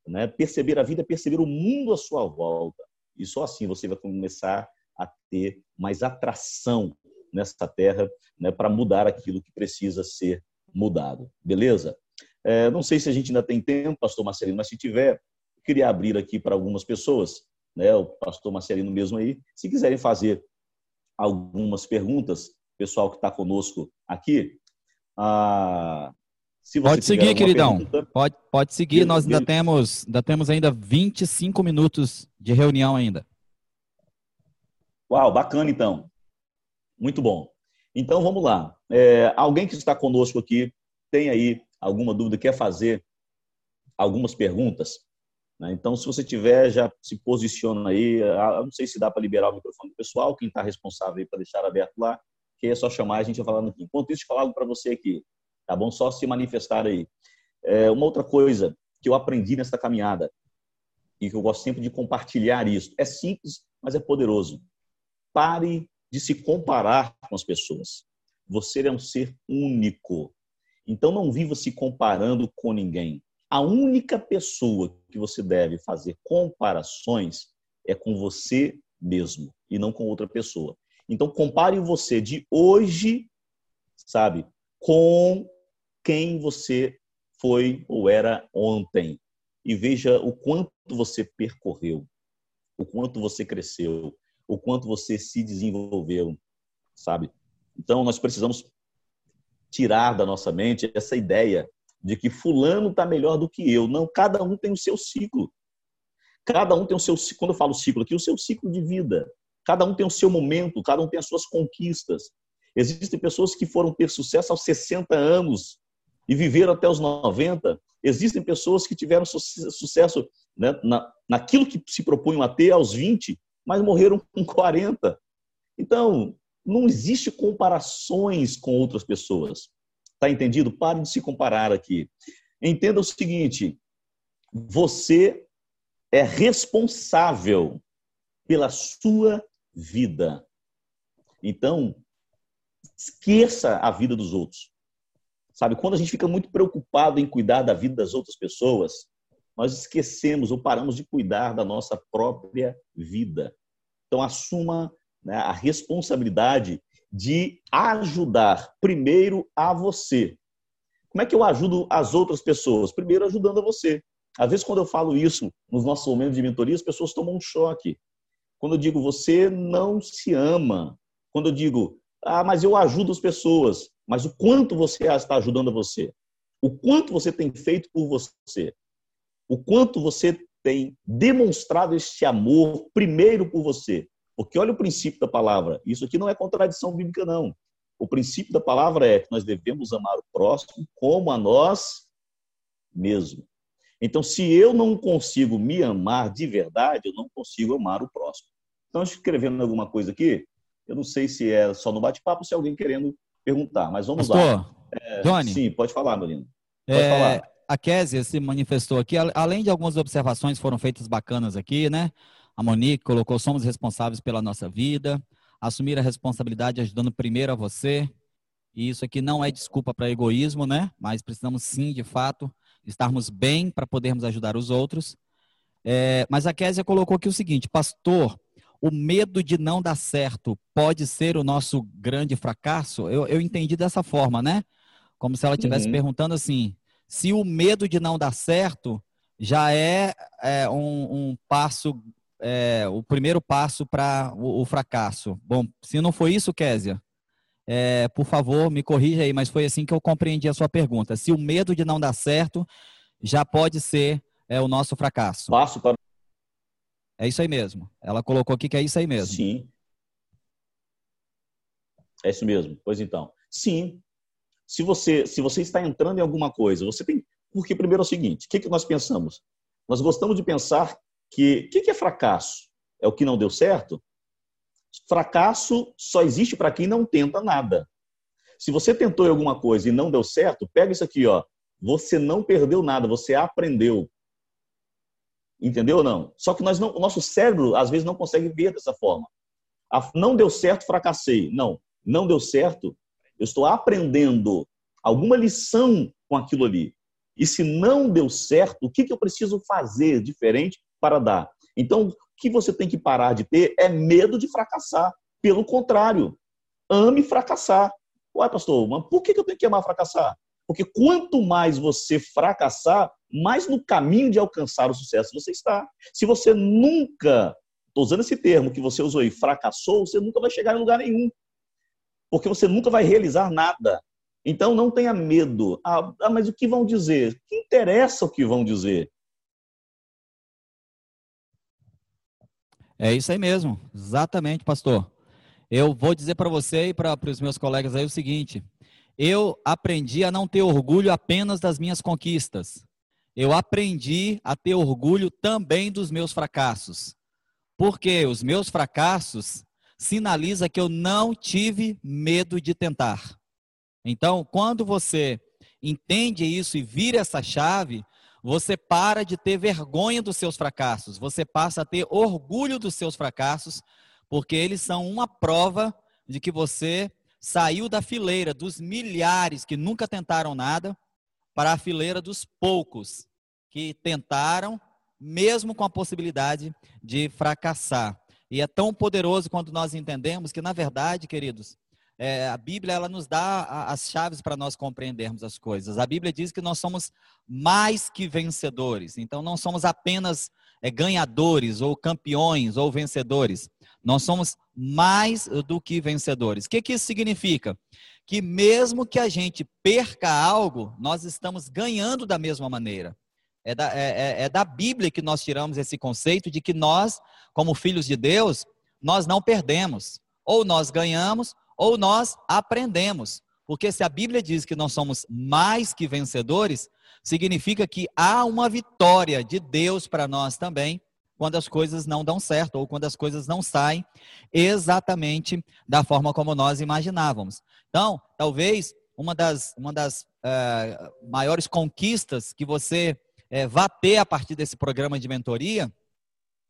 Né? Perceber a vida é perceber o mundo à sua volta. E só assim você vai começar a ter mais atração nessa terra né, para mudar aquilo que precisa ser mudado. Beleza? É, não sei se a gente ainda tem tempo, pastor Marcelino, mas se tiver, queria abrir aqui para algumas pessoas, né, o pastor Marcelino mesmo aí, se quiserem fazer algumas perguntas, pessoal que está conosco aqui, ah, pode seguir, queridão. Pergunta, pode, pode seguir. Nós ainda temos, ainda temos ainda 25 minutos de reunião ainda. Uau, bacana então. Muito bom. Então vamos lá. É, alguém que está conosco aqui tem aí alguma dúvida, quer fazer algumas perguntas? Né? Então, se você tiver, já se posiciona aí. Ah, eu não sei se dá para liberar o microfone do pessoal, quem está responsável para deixar aberto lá, que é só chamar a gente falando aqui. Enquanto isso, falar algo para você aqui tá bom? Só se manifestar aí. É, uma outra coisa que eu aprendi nessa caminhada e que eu gosto sempre de compartilhar isso, é simples, mas é poderoso. Pare de se comparar com as pessoas. Você é um ser único. Então não viva se comparando com ninguém. A única pessoa que você deve fazer comparações é com você mesmo e não com outra pessoa. Então compare você de hoje, sabe, com quem você foi ou era ontem e veja o quanto você percorreu, o quanto você cresceu, o quanto você se desenvolveu, sabe? Então nós precisamos tirar da nossa mente essa ideia de que fulano está melhor do que eu. Não, cada um tem o seu ciclo. Cada um tem o seu, quando eu falo ciclo aqui, o seu ciclo de vida. Cada um tem o seu momento, cada um tem as suas conquistas. Existem pessoas que foram ter sucesso aos 60 anos e viveram até os 90. Existem pessoas que tiveram sucesso né, na, naquilo que se propunham a ter aos 20, mas morreram com 40. Então, não existe comparações com outras pessoas. Está entendido? Pare de se comparar aqui. Entenda o seguinte: você é responsável pela sua vida. Então, esqueça a vida dos outros. Sabe, quando a gente fica muito preocupado em cuidar da vida das outras pessoas, nós esquecemos ou paramos de cuidar da nossa própria vida. Então, assuma né, a responsabilidade de ajudar primeiro a você. Como é que eu ajudo as outras pessoas? Primeiro, ajudando a você. Às vezes, quando eu falo isso nos nossos momentos de mentoria, as pessoas tomam um choque. Quando eu digo você não se ama, quando eu digo, ah, mas eu ajudo as pessoas, mas o quanto você está ajudando a você? O quanto você tem feito por você? O quanto você tem demonstrado este amor primeiro por você? Porque olha o princípio da palavra. Isso aqui não é contradição bíblica, não. O princípio da palavra é que nós devemos amar o próximo como a nós mesmos. Então, se eu não consigo me amar de verdade, eu não consigo amar o próximo. Então, escrevendo alguma coisa aqui, eu não sei se é só no bate-papo ou se é alguém querendo perguntar, mas vamos Pastor, lá. É, Johnny, sim, pode falar, Marino. Pode é, falar. A Késia se manifestou aqui, além de algumas observações foram feitas bacanas aqui, né? A Monique colocou: somos responsáveis pela nossa vida, assumir a responsabilidade ajudando primeiro a você. E isso aqui não é desculpa para egoísmo, né? Mas precisamos sim, de fato, estarmos bem para podermos ajudar os outros. É, mas a Késia colocou aqui o seguinte: Pastor, o medo de não dar certo pode ser o nosso grande fracasso? Eu, eu entendi dessa forma, né? Como se ela estivesse uhum. perguntando assim: se o medo de não dar certo já é, é um, um, passo, é, o primeiro passo para o, o, fracasso. Bom, se não foi isso, Késia, é, por favor, me corrija aí, mas foi assim que eu compreendi a sua pergunta. Se o medo de não dar certo já pode ser é, o nosso fracasso. Passo para. É isso aí mesmo. Ela colocou aqui que é isso aí mesmo. Sim. É isso mesmo. Pois então. Sim. Se você, se você está entrando em alguma coisa, você tem. Porque, primeiro, é o seguinte: o que, que nós pensamos? Nós gostamos de pensar que. O que, que é fracasso? É o que não deu certo? Fracasso só existe para quem não tenta nada. Se você tentou alguma coisa e não deu certo, pega isso aqui, ó. Você não perdeu nada, você aprendeu. Entendeu ou não? Só que nós não, o nosso cérebro às vezes não consegue ver dessa forma. não deu certo, fracassei. Não, não deu certo. Eu estou aprendendo alguma lição com aquilo ali. E se não deu certo, o que, que eu preciso fazer diferente para dar? Então, que você tem que parar de ter é medo de fracassar. Pelo contrário, ame fracassar. Ué, pastor, mas por que eu tenho que amar fracassar? Porque quanto mais você fracassar, mais no caminho de alcançar o sucesso você está. Se você nunca, estou usando esse termo que você usou aí, fracassou, você nunca vai chegar em lugar nenhum. Porque você nunca vai realizar nada. Então não tenha medo. Ah, ah mas o que vão dizer? Que interessa o que vão dizer? É isso aí mesmo, exatamente, pastor. Eu vou dizer para você e para os meus colegas aí o seguinte: eu aprendi a não ter orgulho apenas das minhas conquistas. Eu aprendi a ter orgulho também dos meus fracassos. Porque os meus fracassos sinaliza que eu não tive medo de tentar. Então, quando você entende isso e vira essa chave, você para de ter vergonha dos seus fracassos, você passa a ter orgulho dos seus fracassos, porque eles são uma prova de que você saiu da fileira dos milhares que nunca tentaram nada para a fileira dos poucos que tentaram, mesmo com a possibilidade de fracassar. E é tão poderoso quando nós entendemos que, na verdade, queridos, é, a Bíblia ela nos dá as chaves para nós compreendermos as coisas. A Bíblia diz que nós somos mais que vencedores. Então, não somos apenas é, ganhadores ou campeões ou vencedores. Nós somos mais do que vencedores. O que, que isso significa? que mesmo que a gente perca algo, nós estamos ganhando da mesma maneira. É da, é, é, é da Bíblia que nós tiramos esse conceito de que nós, como filhos de Deus, nós não perdemos. Ou nós ganhamos, ou nós aprendemos. Porque se a Bíblia diz que nós somos mais que vencedores, significa que há uma vitória de Deus para nós também, quando as coisas não dão certo ou quando as coisas não saem exatamente da forma como nós imaginávamos. Então, talvez uma das, uma das uh, maiores conquistas que você uh, vá ter a partir desse programa de mentoria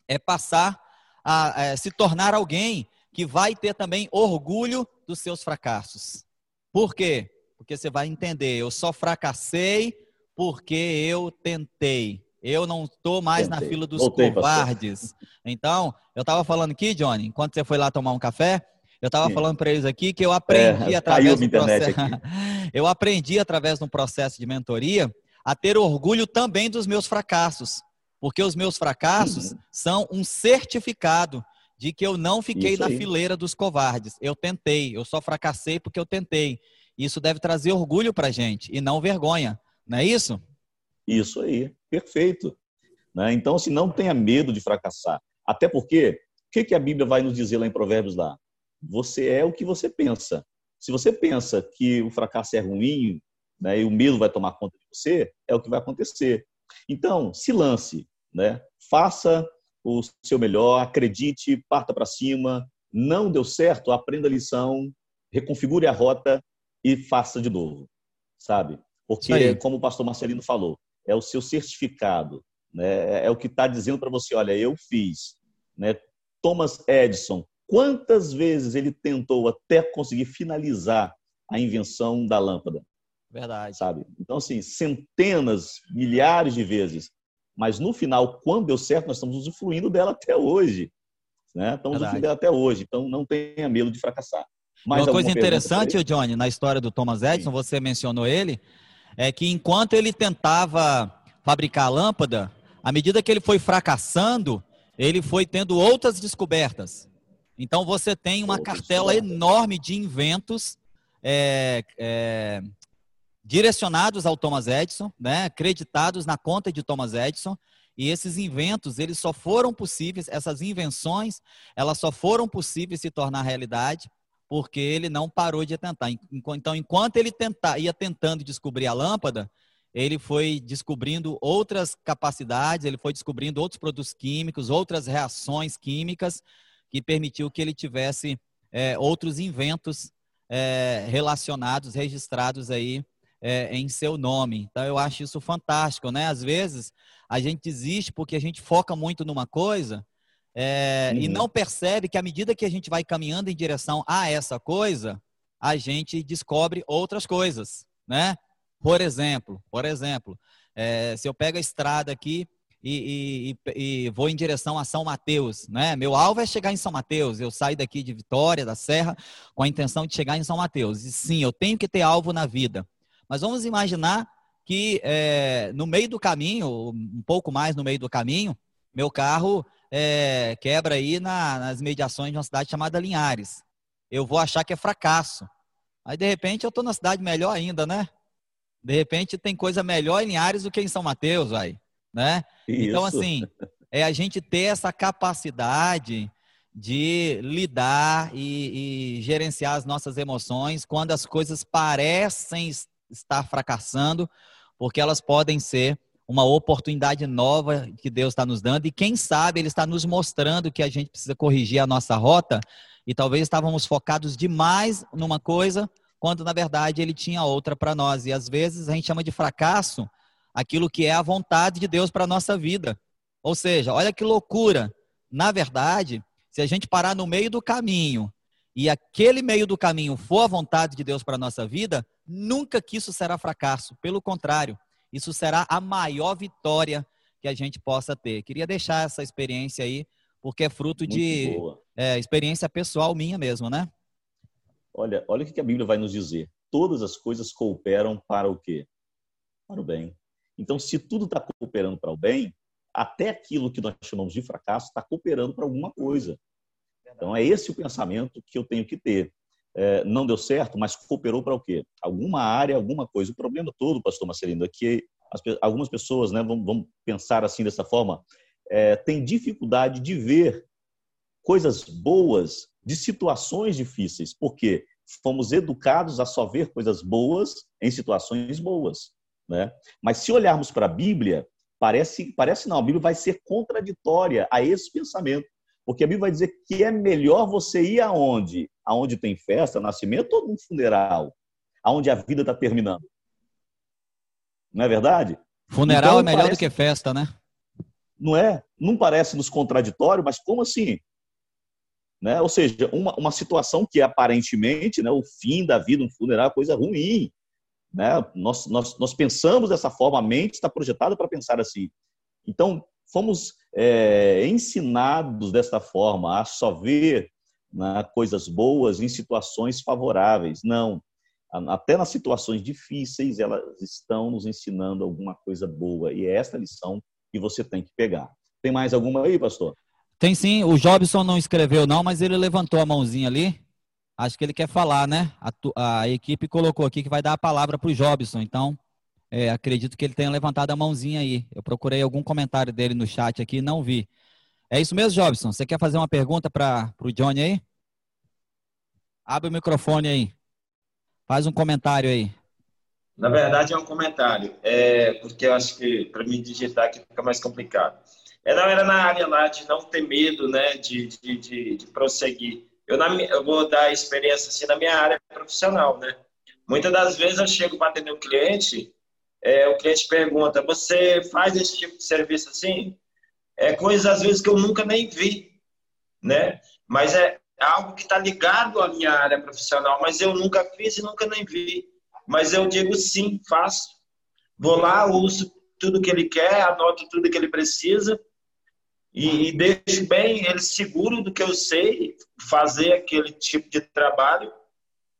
é passar a uh, se tornar alguém que vai ter também orgulho dos seus fracassos. Por quê? Porque você vai entender, eu só fracassei porque eu tentei. Eu não estou mais Tentei. na fila dos Voltei, covardes. Pastor. Então, eu estava falando aqui, Johnny, enquanto você foi lá tomar um café, eu estava falando para eles aqui que eu aprendi é, através do processo. eu aprendi através de um processo de mentoria a ter orgulho também dos meus fracassos, porque os meus fracassos uhum. são um certificado de que eu não fiquei na fileira dos covardes. Eu tentei, eu só fracassei porque eu tentei. Isso deve trazer orgulho para gente e não vergonha, não é isso? Isso aí, perfeito. Né? Então, se não tenha medo de fracassar. Até porque, o que, que a Bíblia vai nos dizer lá em Provérbios lá? Você é o que você pensa. Se você pensa que o fracasso é ruim, né, e o medo vai tomar conta de você, é o que vai acontecer. Então, se lance, né? faça o seu melhor, acredite, parta para cima. Não deu certo, aprenda a lição, reconfigure a rota e faça de novo, sabe? Porque, como o pastor Marcelino falou, é o seu certificado, né? é o que está dizendo para você, olha, eu fiz. Né? Thomas Edison, quantas vezes ele tentou até conseguir finalizar a invenção da lâmpada? Verdade. Sabe? Então, assim, centenas, milhares de vezes. Mas no final, quando deu certo, nós estamos usufruindo dela até hoje. Né? Estamos usufruindo dela até hoje. Então, não tenha medo de fracassar. Mais Uma coisa interessante, Johnny, na história do Thomas Edison, Sim. você mencionou ele, é que enquanto ele tentava fabricar a lâmpada, à medida que ele foi fracassando, ele foi tendo outras descobertas. Então você tem uma cartela enorme de inventos é, é, direcionados ao Thomas Edison, né, acreditados na conta de Thomas Edison. E esses inventos, eles só foram possíveis, essas invenções, elas só foram possíveis se tornar realidade porque ele não parou de tentar. Então, enquanto ele tenta, ia tentando descobrir a lâmpada, ele foi descobrindo outras capacidades, ele foi descobrindo outros produtos químicos, outras reações químicas, que permitiu que ele tivesse é, outros inventos é, relacionados, registrados aí é, em seu nome. Então, eu acho isso fantástico, né? Às vezes, a gente desiste porque a gente foca muito numa coisa é, uhum. e não percebe que à medida que a gente vai caminhando em direção a essa coisa, a gente descobre outras coisas, né? Por exemplo, por exemplo, é, se eu pego a estrada aqui e, e, e, vou em direção a São Mateus, né? Meu alvo é chegar em São Mateus. Eu saio daqui de Vitória, da Serra, com a intenção de chegar em São Mateus. E sim, eu tenho que ter alvo na vida. Mas vamos imaginar que é, no meio do caminho, um pouco mais no meio do caminho, meu carro é, quebra aí na, nas mediações de uma cidade chamada Linhares. Eu vou achar que é fracasso. Aí, de repente, eu estou na cidade melhor ainda, né? De repente, tem coisa melhor em Linhares do que em São Mateus, vai, né? Então, Isso. Então, assim, é a gente ter essa capacidade de lidar e, e, gerenciar as nossas emoções quando as coisas parecem estar fracassando, porque elas podem ser uma oportunidade nova que Deus está nos dando e quem sabe Ele está nos mostrando que a gente precisa corrigir a nossa rota e talvez estávamos focados demais numa coisa quando na verdade Ele tinha outra para nós e às vezes a gente chama de fracasso aquilo que é a vontade de Deus para a nossa vida. Ou seja, olha que loucura. Na verdade, se a gente parar no meio do caminho e aquele meio do caminho for a vontade de Deus para a nossa vida, nunca que isso será fracasso. Pelo contrário, isso será a maior vitória que a gente possa ter. Queria deixar essa experiência aí, porque é fruto Muito de é, experiência pessoal minha mesmo, né? Olha, olha o que a Bíblia vai nos dizer. Todas as coisas cooperam para o quê? Para o bem. Então, se tudo está cooperando para o bem, até aquilo que nós chamamos de fracasso está cooperando para alguma coisa. Então, é esse o pensamento que eu tenho que ter. É, não deu certo, mas cooperou para o quê? Alguma área, alguma coisa. O problema todo, pastor Marcelino, é que as, algumas pessoas, né, vamos, pensar assim dessa forma, é, têm dificuldade de ver coisas boas de situações difíceis, porque fomos educados a só ver coisas boas em situações boas. Né? Mas se olharmos para a Bíblia, parece, parece não, a Bíblia vai ser contraditória a esse pensamento. Porque a Bíblia vai dizer que é melhor você ir aonde? Aonde tem festa, nascimento ou num funeral? Aonde a vida está terminando. Não é verdade? Funeral então, é melhor parece... do que festa, né? Não é? Não parece nos contraditório, mas como assim? Né? Ou seja, uma, uma situação que aparentemente, né, o fim da vida, um funeral, é coisa ruim. Né? Nós, nós, nós pensamos dessa forma, a mente está projetada para pensar assim. Então, fomos é, ensinados desta forma a só ver né, coisas boas em situações favoráveis. Não. Até nas situações difíceis, elas estão nos ensinando alguma coisa boa. E é esta lição que você tem que pegar. Tem mais alguma aí, pastor? Tem sim. O Jobson não escreveu, não, mas ele levantou a mãozinha ali. Acho que ele quer falar, né? A, a equipe colocou aqui que vai dar a palavra para o Jobson. Então, é, acredito que ele tenha levantado a mãozinha aí. Eu procurei algum comentário dele no chat aqui não vi. É isso mesmo, Jobson? Você quer fazer uma pergunta para o Johnny aí? Abre o microfone aí. Faz um comentário aí. Na verdade, é um comentário, é, porque eu acho que para mim digitar aqui fica mais complicado. É, não, era na área lá de não ter medo, né, de, de, de, de prosseguir. Eu, na, eu vou dar experiência assim na minha área profissional, né? Muitas das vezes eu chego para atender um cliente é, o cliente pergunta: você faz esse tipo de serviço assim? É coisas às vezes que eu nunca nem vi, né? Mas é algo que está ligado à minha área profissional, mas eu nunca fiz e nunca nem vi. Mas eu digo sim, faço. Vou lá, uso tudo que ele quer, anoto tudo que ele precisa e, e deixo bem ele seguro do que eu sei fazer aquele tipo de trabalho.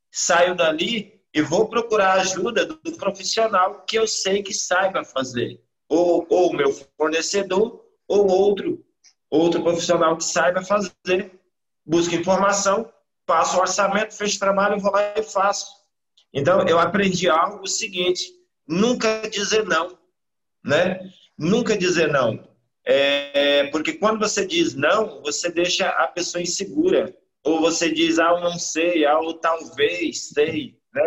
Saio dali e vou procurar ajuda do profissional que eu sei que saiba fazer. Ou o meu fornecedor, ou outro, outro profissional que saiba fazer. Busco informação, passo o orçamento, fecho trabalho, vou lá e faço. Então, eu aprendi algo seguinte: nunca dizer não, né? Nunca dizer não. É, porque quando você diz não, você deixa a pessoa insegura. Ou você diz, ah, eu não sei, ah, ou talvez sei, né?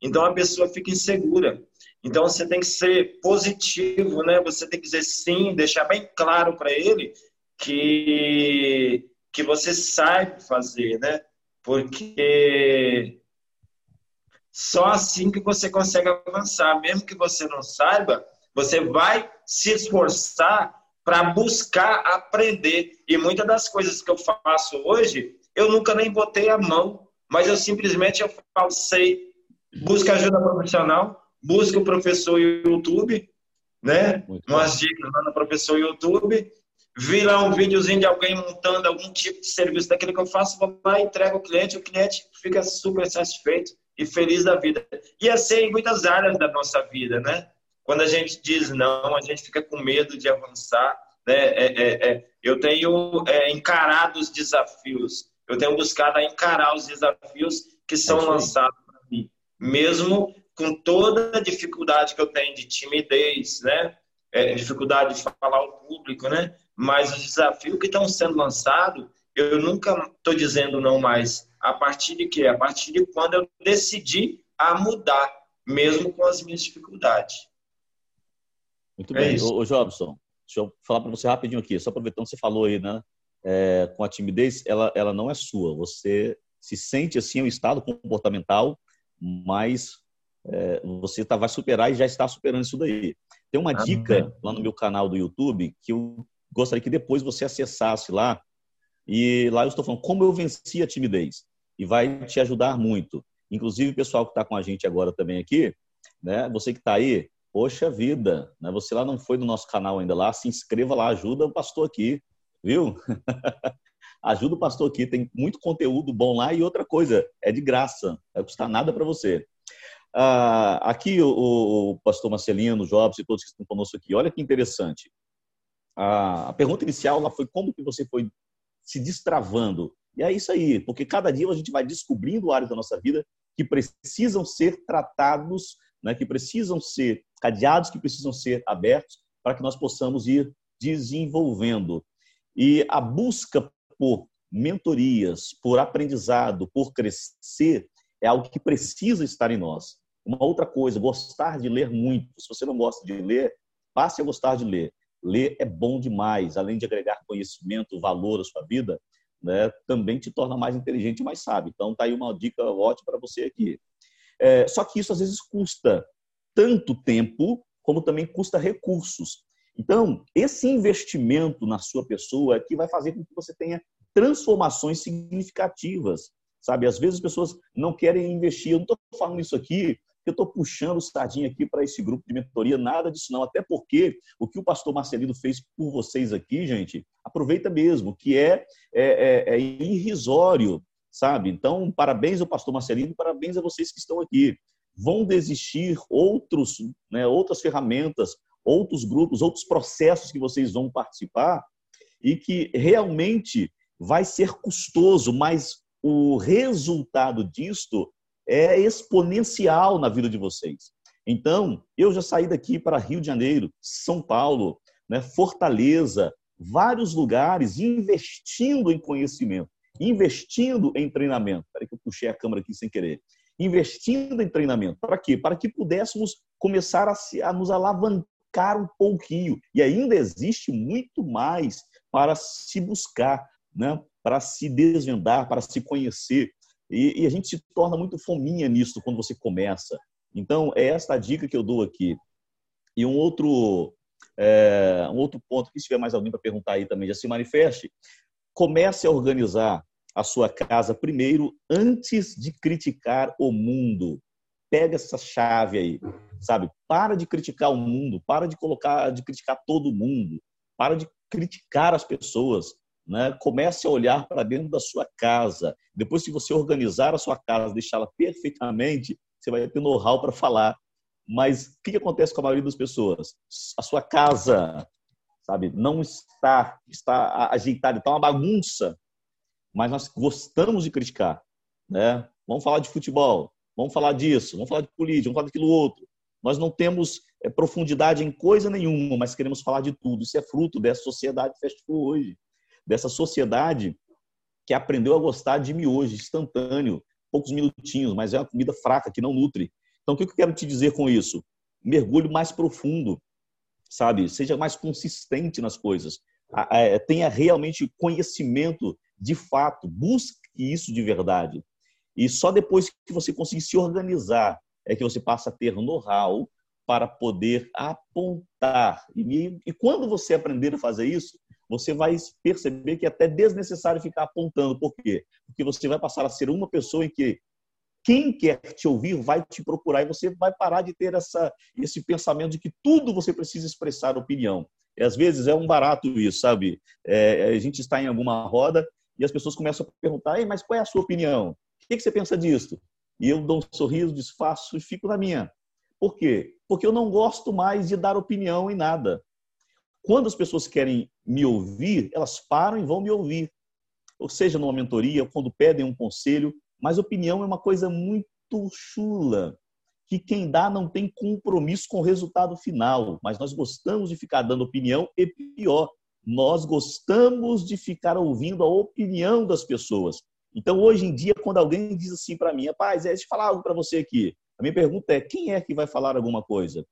Então a pessoa fica insegura. Então você tem que ser positivo, né? Você tem que dizer sim, deixar bem claro para ele que que você sabe fazer, né? Porque só assim que você consegue avançar, mesmo que você não saiba, você vai se esforçar para buscar aprender. E muitas das coisas que eu faço hoje, eu nunca nem botei a mão, mas eu simplesmente eu falo, sei, busca ajuda profissional, busca o professor YouTube, né? Umas dicas lá no professor YouTube. Vi lá um videozinho de alguém montando algum tipo de serviço daquele que eu faço, vou lá, entrego o cliente, o cliente fica super satisfeito e feliz da vida. E assim em muitas áreas da nossa vida, né? Quando a gente diz não, a gente fica com medo de avançar. Né? É, é, é. Eu tenho é, encarado os desafios, eu tenho buscado encarar os desafios que são lançados mesmo com toda a dificuldade que eu tenho de timidez, né? É, dificuldade de falar ao público, né? Mas os desafios que estão sendo lançados, eu nunca estou dizendo não mais. A partir de quê? A partir de quando eu decidi a mudar, mesmo com as minhas dificuldades. Muito é bem. Isso. Ô, Jobson, deixa eu falar para você rapidinho aqui. Só aproveitando que você falou aí, né? É, com a timidez, ela, ela não é sua. Você se sente assim, um estado comportamental mas é, você tá, vai superar e já está superando isso daí. Tem uma ah, dica lá no meu canal do YouTube que eu gostaria que depois você acessasse lá. E lá eu estou falando como eu venci a timidez. E vai te ajudar muito. Inclusive, o pessoal que está com a gente agora também aqui, né? Você que está aí, poxa vida, né? Você lá não foi no nosso canal ainda lá, se inscreva lá, ajuda o pastor aqui, viu? Ajuda o pastor aqui, tem muito conteúdo bom lá e outra coisa, é de graça, não vai custar nada para você. Ah, aqui o, o, pastor Marcelino, Jobs e todos que estão conosco aqui, olha que interessante. Ah, a pergunta inicial lá foi como que você foi se destravando E é isso aí, porque cada dia a gente vai descobrindo áreas da nossa vida que precisam ser tratados, né, que precisam ser cadeados, que precisam ser abertos para que nós possamos ir desenvolvendo. E a busca por mentorias, por aprendizado, por crescer, é algo que precisa estar em nós. Uma outra coisa, gostar de ler muito. Se você não gosta de ler, passe a gostar de ler. Ler é bom demais, além de agregar conhecimento, valor à sua vida, né, também te torna mais inteligente e mais sábio. Então, tá aí uma dica ótima para você aqui. É, só que isso às vezes custa tanto tempo, como também custa recursos. Então, esse investimento na sua pessoa é que vai fazer com que você tenha transformações significativas, sabe? Às vezes as pessoas não querem investir. Eu não estou falando isso aqui eu estou puxando o sardinha aqui para esse grupo de mentoria, nada disso não. Até porque o que o pastor Marcelino fez por vocês aqui, gente, aproveita mesmo, que é, é, é, é irrisório, sabe? Então, parabéns ao pastor Marcelino, parabéns a vocês que estão aqui. Vão desistir outros, né, outras ferramentas, outros grupos, outros processos que vocês vão participar e que realmente vai ser custoso, mas o resultado disto é exponencial na vida de vocês. Então, eu já saí daqui para Rio de Janeiro, São Paulo, né, Fortaleza, vários lugares investindo em conhecimento, investindo em treinamento. Espera que eu puxei a câmera aqui sem querer. Investindo em treinamento. Para quê? Para que pudéssemos começar a, se, a nos alavancar um pouquinho. E ainda existe muito mais para se buscar, né? para se desvendar, para se conhecer. E, e, a gente se torna muito fominha nisso quando você começa. Então, é esta a dica que eu dou aqui. E um outro, é, um outro ponto, que se tiver mais alguém para perguntar aí também, já se manifeste. Comece a organizar a sua casa primeiro, antes de criticar o mundo. Pega essa chave aí, sabe? Para de criticar o mundo, para de colocar, de criticar todo mundo, para de criticar as pessoas né? comece a olhar para dentro da sua casa. Depois, se você organizar a sua casa, deixá-la perfeitamente, você vai ter know-how para falar. Mas o que acontece com a maioria das pessoas? A sua casa, sabe, não está, está ajeitada, está uma bagunça. Mas nós gostamos de criticar, né? Vamos falar de futebol, vamos falar disso, vamos falar de política, vamos falar daquilo outro. Nós não temos é, profundidade em coisa nenhuma, mas queremos falar de tudo. Isso é fruto dessa sociedade fast food hoje dessa sociedade que aprendeu a gostar de miojo instantâneo, poucos minutinhos, mas é uma comida fraca que não nutre. Então, o que eu quero te dizer com isso? Mergulho mais profundo, sabe? Seja mais consistente nas coisas. Tenha realmente conhecimento de fato. Busque isso de verdade. E só depois que você conseguir se organizar é que você passa a ter know-how para poder apontar. E, e quando você aprender a fazer isso, você vai perceber que é até desnecessário ficar apontando. Por quê? Porque você vai passar a ser uma pessoa em que quem quer te ouvir vai te procurar e você vai parar de ter essa, esse pensamento de que tudo você precisa expressar opinião. E às vezes é um barato isso, sabe? É, a gente está em alguma roda e as pessoas começam a perguntar: mas qual é a sua opinião? O que você pensa disso? E eu dou um sorriso, desfaço e fico na minha. Por quê? Porque eu não gosto mais de dar opinião em nada. Quando as pessoas querem me ouvir, elas param e vão me ouvir. Ou seja, numa mentoria, quando pedem um conselho, mas opinião é uma coisa muito chula, que quem dá não tem compromisso com o resultado final, mas nós gostamos de ficar dando opinião e pior, nós gostamos de ficar ouvindo a opinião das pessoas. Então, hoje em dia, quando alguém diz assim para mim, rapaz, é, deixa eu falar algo para você aqui. A minha pergunta é, quem é que vai falar alguma coisa?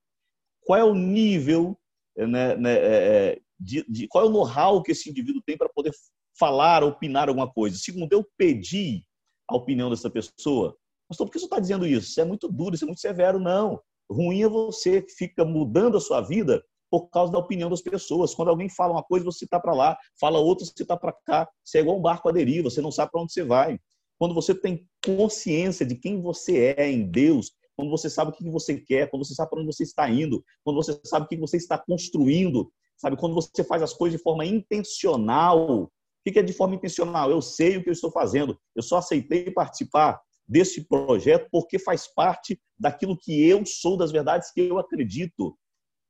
Qual é o nível né, né, é, é, de, de, qual é o know-how que esse indivíduo tem para poder falar, opinar alguma coisa. Segundo, eu pedi a opinião dessa pessoa. Pastor, por que você está dizendo isso? Isso é muito duro, isso é muito severo. Não. Ruim é você que fica mudando a sua vida por causa da opinião das pessoas. Quando alguém fala uma coisa, você está para lá, fala outra, você está para cá. Você é igual um barco à deriva, você não sabe para onde você vai. Quando você tem consciência de quem você é em Deus, quando você sabe o que você quer, quando você sabe para onde você está indo, quando você sabe o que você está construindo, sabe? Quando você faz as coisas de forma intencional. O que é de forma intencional? Eu sei o que eu estou fazendo. Eu só aceitei participar desse projeto porque faz parte daquilo que eu sou, das verdades que eu acredito.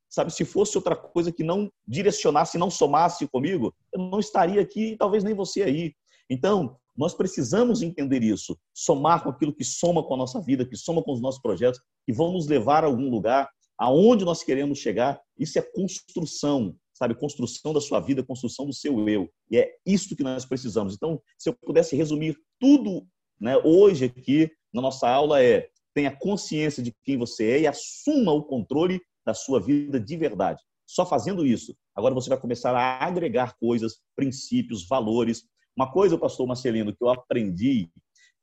Sabe, se fosse outra coisa que não direcionasse, não somasse comigo, eu não estaria aqui e talvez nem você aí. Então, Nós precisamos entender isso, somar com aquilo que soma com a nossa vida, que soma com os nossos projetos, que vão nos levar a algum lugar, aonde nós queremos chegar. Isso é construção, sabe? Construção da sua vida, construção do seu eu. E é isso que nós precisamos. Então, se eu pudesse resumir tudo né, hoje aqui na nossa aula, é tenha consciência de quem você é e assuma o controle da sua vida de verdade. Só fazendo isso, agora você vai começar a agregar coisas, princípios, valores. Uma coisa, pastor Marcelino, que eu aprendi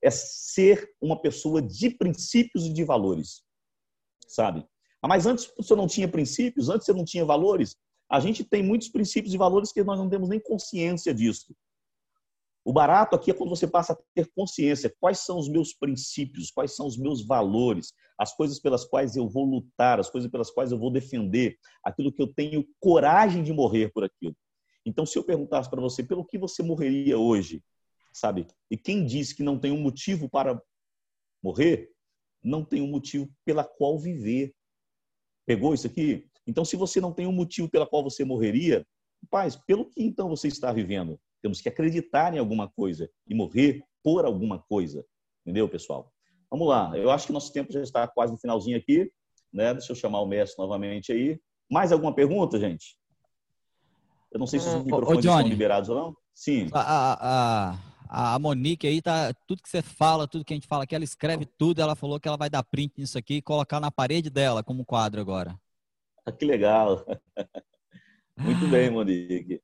é ser uma pessoa de princípios e de valores, sabe? Ah, mas antes você não tinha princípios, antes você não tinha valores. A gente tem muitos princípios e valores que nós não temos nem consciência disso. O barato aqui é quando você passa a ter consciência. Quais são os meus princípios? Quais são os meus valores? As coisas pelas quais eu vou lutar, as coisas pelas quais eu vou defender, aquilo que eu tenho coragem de morrer por aquilo. Então, se eu perguntasse para você pelo que você morreria hoje, sabe? E quem diz que não tem um motivo para morrer, não tem um motivo pela qual viver. Pegou isso aqui? Então, se você não tem um motivo pela qual você morreria, paz, pelo que então você está vivendo? Temos que acreditar em alguma coisa e morrer por alguma coisa. Entendeu, pessoal? Vamos lá. Eu acho que nosso tempo já está quase no finalzinho aqui. Né? Deixa eu chamar o mestre novamente aí. Mais alguma pergunta, gente? Eu não sei se os microfones ô, estão liberados ou não. Sim. A, a, a Monique aí tá. Tudo que você fala, tudo que a gente fala aqui, ela escreve tudo. Ela falou que ela vai dar print nisso aqui e colocar na parede dela como quadro agora. Ah, que legal. Muito bem, Monique.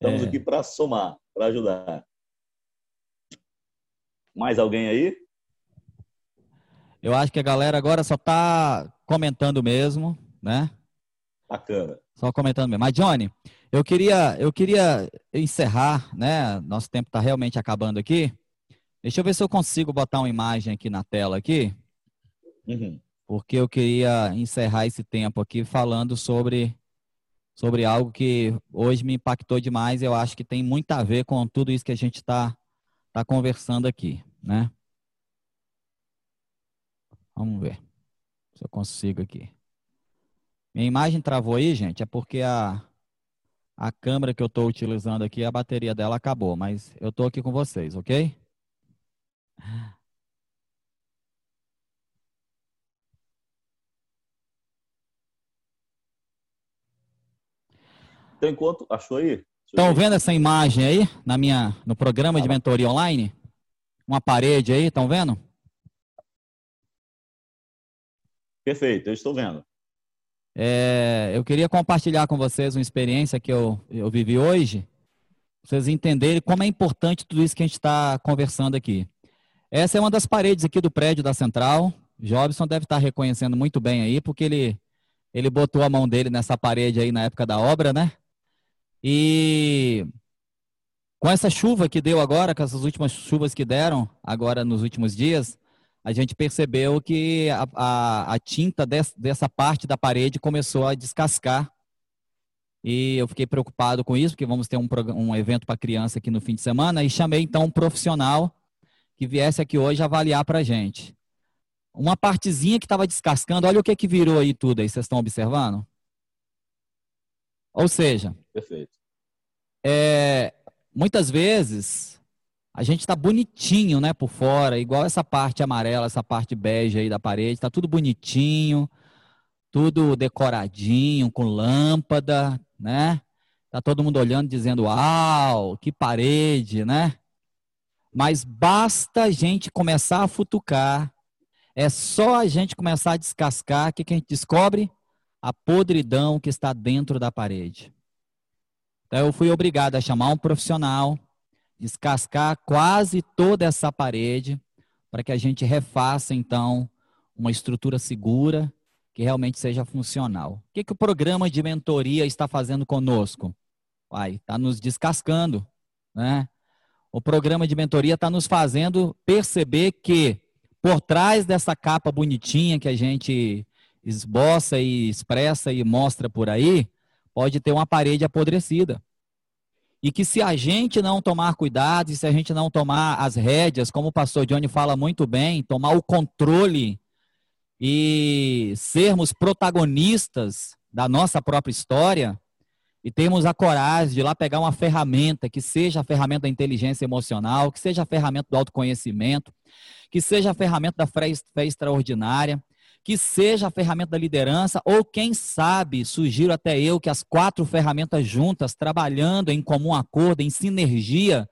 Estamos é. aqui para somar, para ajudar. Mais alguém aí? Eu acho que a galera agora só está comentando mesmo, né? Bacana. Só comentando mesmo. Mas, Johnny, eu queria, eu queria encerrar, né? Nosso tempo está realmente acabando aqui. Deixa eu ver se eu consigo botar uma imagem aqui na tela aqui. Uhum. Porque eu queria encerrar esse tempo aqui falando sobre sobre algo que hoje me impactou demais. Eu acho que tem muito a ver com tudo isso que a gente está tá conversando aqui, né? Vamos ver se eu consigo aqui. Minha imagem travou aí, gente, é porque a, a câmera que eu estou utilizando aqui, a bateria dela acabou, mas eu estou aqui com vocês, ok? Então, enquanto. Achou aí? Estão vendo essa imagem aí na minha, no programa de mentoria online? Uma parede aí, estão vendo? Perfeito, eu estou vendo. É, eu queria compartilhar com vocês uma experiência que eu, eu vivi hoje, pra vocês entenderem como é importante tudo isso que a gente está conversando aqui. Essa é uma das paredes aqui do prédio da Central. Jobson deve estar reconhecendo muito bem aí, porque ele, ele botou a mão dele nessa parede aí na época da obra, né? E com essa chuva que deu agora, com essas últimas chuvas que deram agora nos últimos dias, a gente percebeu que a, a, a tinta des, dessa parte da parede começou a descascar. E eu fiquei preocupado com isso, porque vamos ter um, um evento para criança aqui no fim de semana, e chamei então um profissional que viesse aqui hoje avaliar para a gente. Uma partezinha que estava descascando, olha o que, que virou aí tudo aí, vocês estão observando? Ou seja, Perfeito. É, muitas vezes a gente está bonitinho, né, por fora, igual essa parte amarela, essa parte bege aí da parede, está tudo bonitinho, tudo decoradinho, com lâmpada, né? Tá todo mundo olhando, dizendo, uau, que parede, né? Mas basta a gente começar a futucar, é só a gente começar a descascar, o que, que a gente descobre? A podridão que está dentro da parede. Então, eu fui obrigado a chamar um profissional, descascar quase toda essa parede, para que a gente refaça, então, uma estrutura segura que realmente seja funcional. O que, que o programa de mentoria está fazendo conosco? Vai, está nos descascando, né? O programa de mentoria está nos fazendo perceber que por trás dessa capa bonitinha que a gente esboça e expressa e mostra por aí, pode ter uma parede apodrecida. E que se a gente não tomar cuidado, e se a gente não tomar as rédeas, como o pastor Johnny fala muito bem, tomar o controle e sermos protagonistas da nossa própria história, e temos a coragem de lá pegar uma ferramenta, que seja a ferramenta da inteligência emocional, que seja a ferramenta do autoconhecimento, que seja a ferramenta da fé extraordinária, que seja a ferramenta da liderança, ou quem sabe, sugiro até eu que as quatro ferramentas juntas, trabalhando em comum acordo, em sinergia,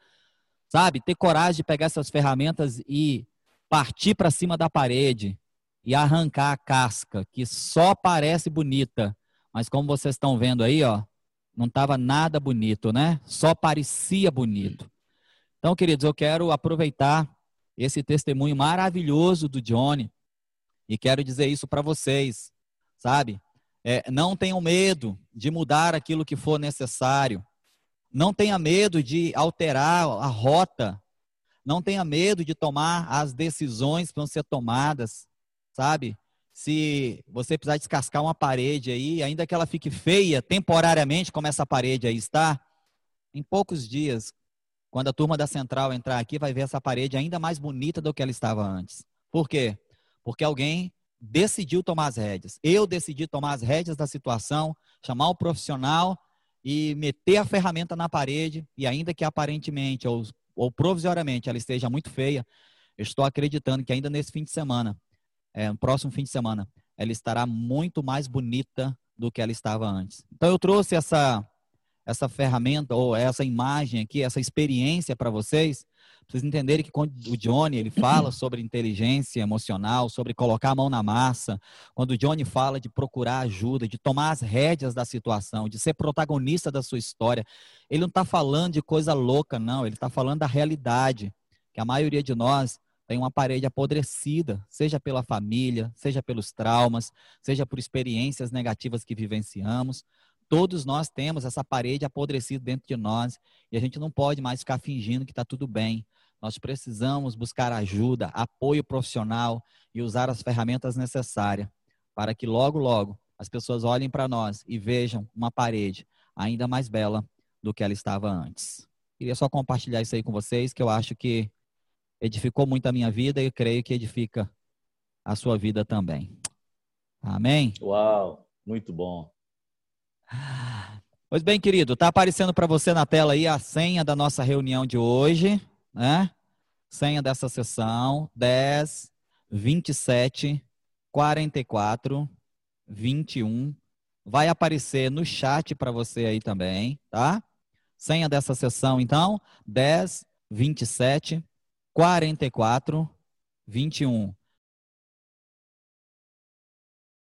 sabe? Ter coragem de pegar essas ferramentas e partir para cima da parede e arrancar a casca, que só parece bonita, mas como vocês estão vendo aí, ó, não estava nada bonito, né? Só parecia bonito. Então, queridos, eu quero aproveitar esse testemunho maravilhoso do Johnny e quero dizer isso para vocês, sabe? É, não tenham medo de mudar aquilo que for necessário. Não tenha medo de alterar a rota. Não tenha medo de tomar as decisões que vão ser tomadas, sabe? se você precisar descascar uma parede aí, ainda que ela fique feia temporariamente, como essa parede aí está, em poucos dias, quando a turma da central entrar aqui, vai ver essa parede ainda mais bonita do que ela estava antes. Por quê? Porque alguém decidiu tomar as rédeas. Eu decidi tomar as rédeas da situação, chamar o profissional e meter a ferramenta na parede, e ainda que aparentemente ou, ou provisoriamente ela esteja muito feia, eu estou acreditando que ainda nesse fim de semana é, no próximo fim de semana, ela estará muito mais bonita do que ela estava antes. Então eu trouxe essa essa ferramenta ou essa imagem aqui, essa experiência para vocês, para vocês entenderem que quando o Johnny ele fala sobre inteligência emocional, sobre colocar a mão na massa, quando o Johnny fala de procurar ajuda, de tomar as rédeas da situação, de ser protagonista da sua história, ele não está falando de coisa louca, não, ele está falando da realidade, que a maioria de nós tem uma parede apodrecida, seja pela família, seja pelos traumas, seja por experiências negativas que vivenciamos. Todos nós temos essa parede apodrecida dentro de nós e a gente não pode mais ficar fingindo que está tudo bem. Nós precisamos buscar ajuda, apoio profissional e usar as ferramentas necessárias para que logo, logo as pessoas olhem para nós e vejam uma parede ainda mais bela do que ela estava antes. Queria só compartilhar isso aí com vocês, que eu acho que edificou muito a minha vida e creio que edifica a sua vida também. Amém? Uau, muito bom. Pois bem, querido, está aparecendo para você na tela aí a senha da nossa reunião de hoje, né? Senha dessa sessão: 10, 27, 44, 21. Vai aparecer no chat para você aí também, tá? Senha dessa sessão, então: 10, 27, 44, 21.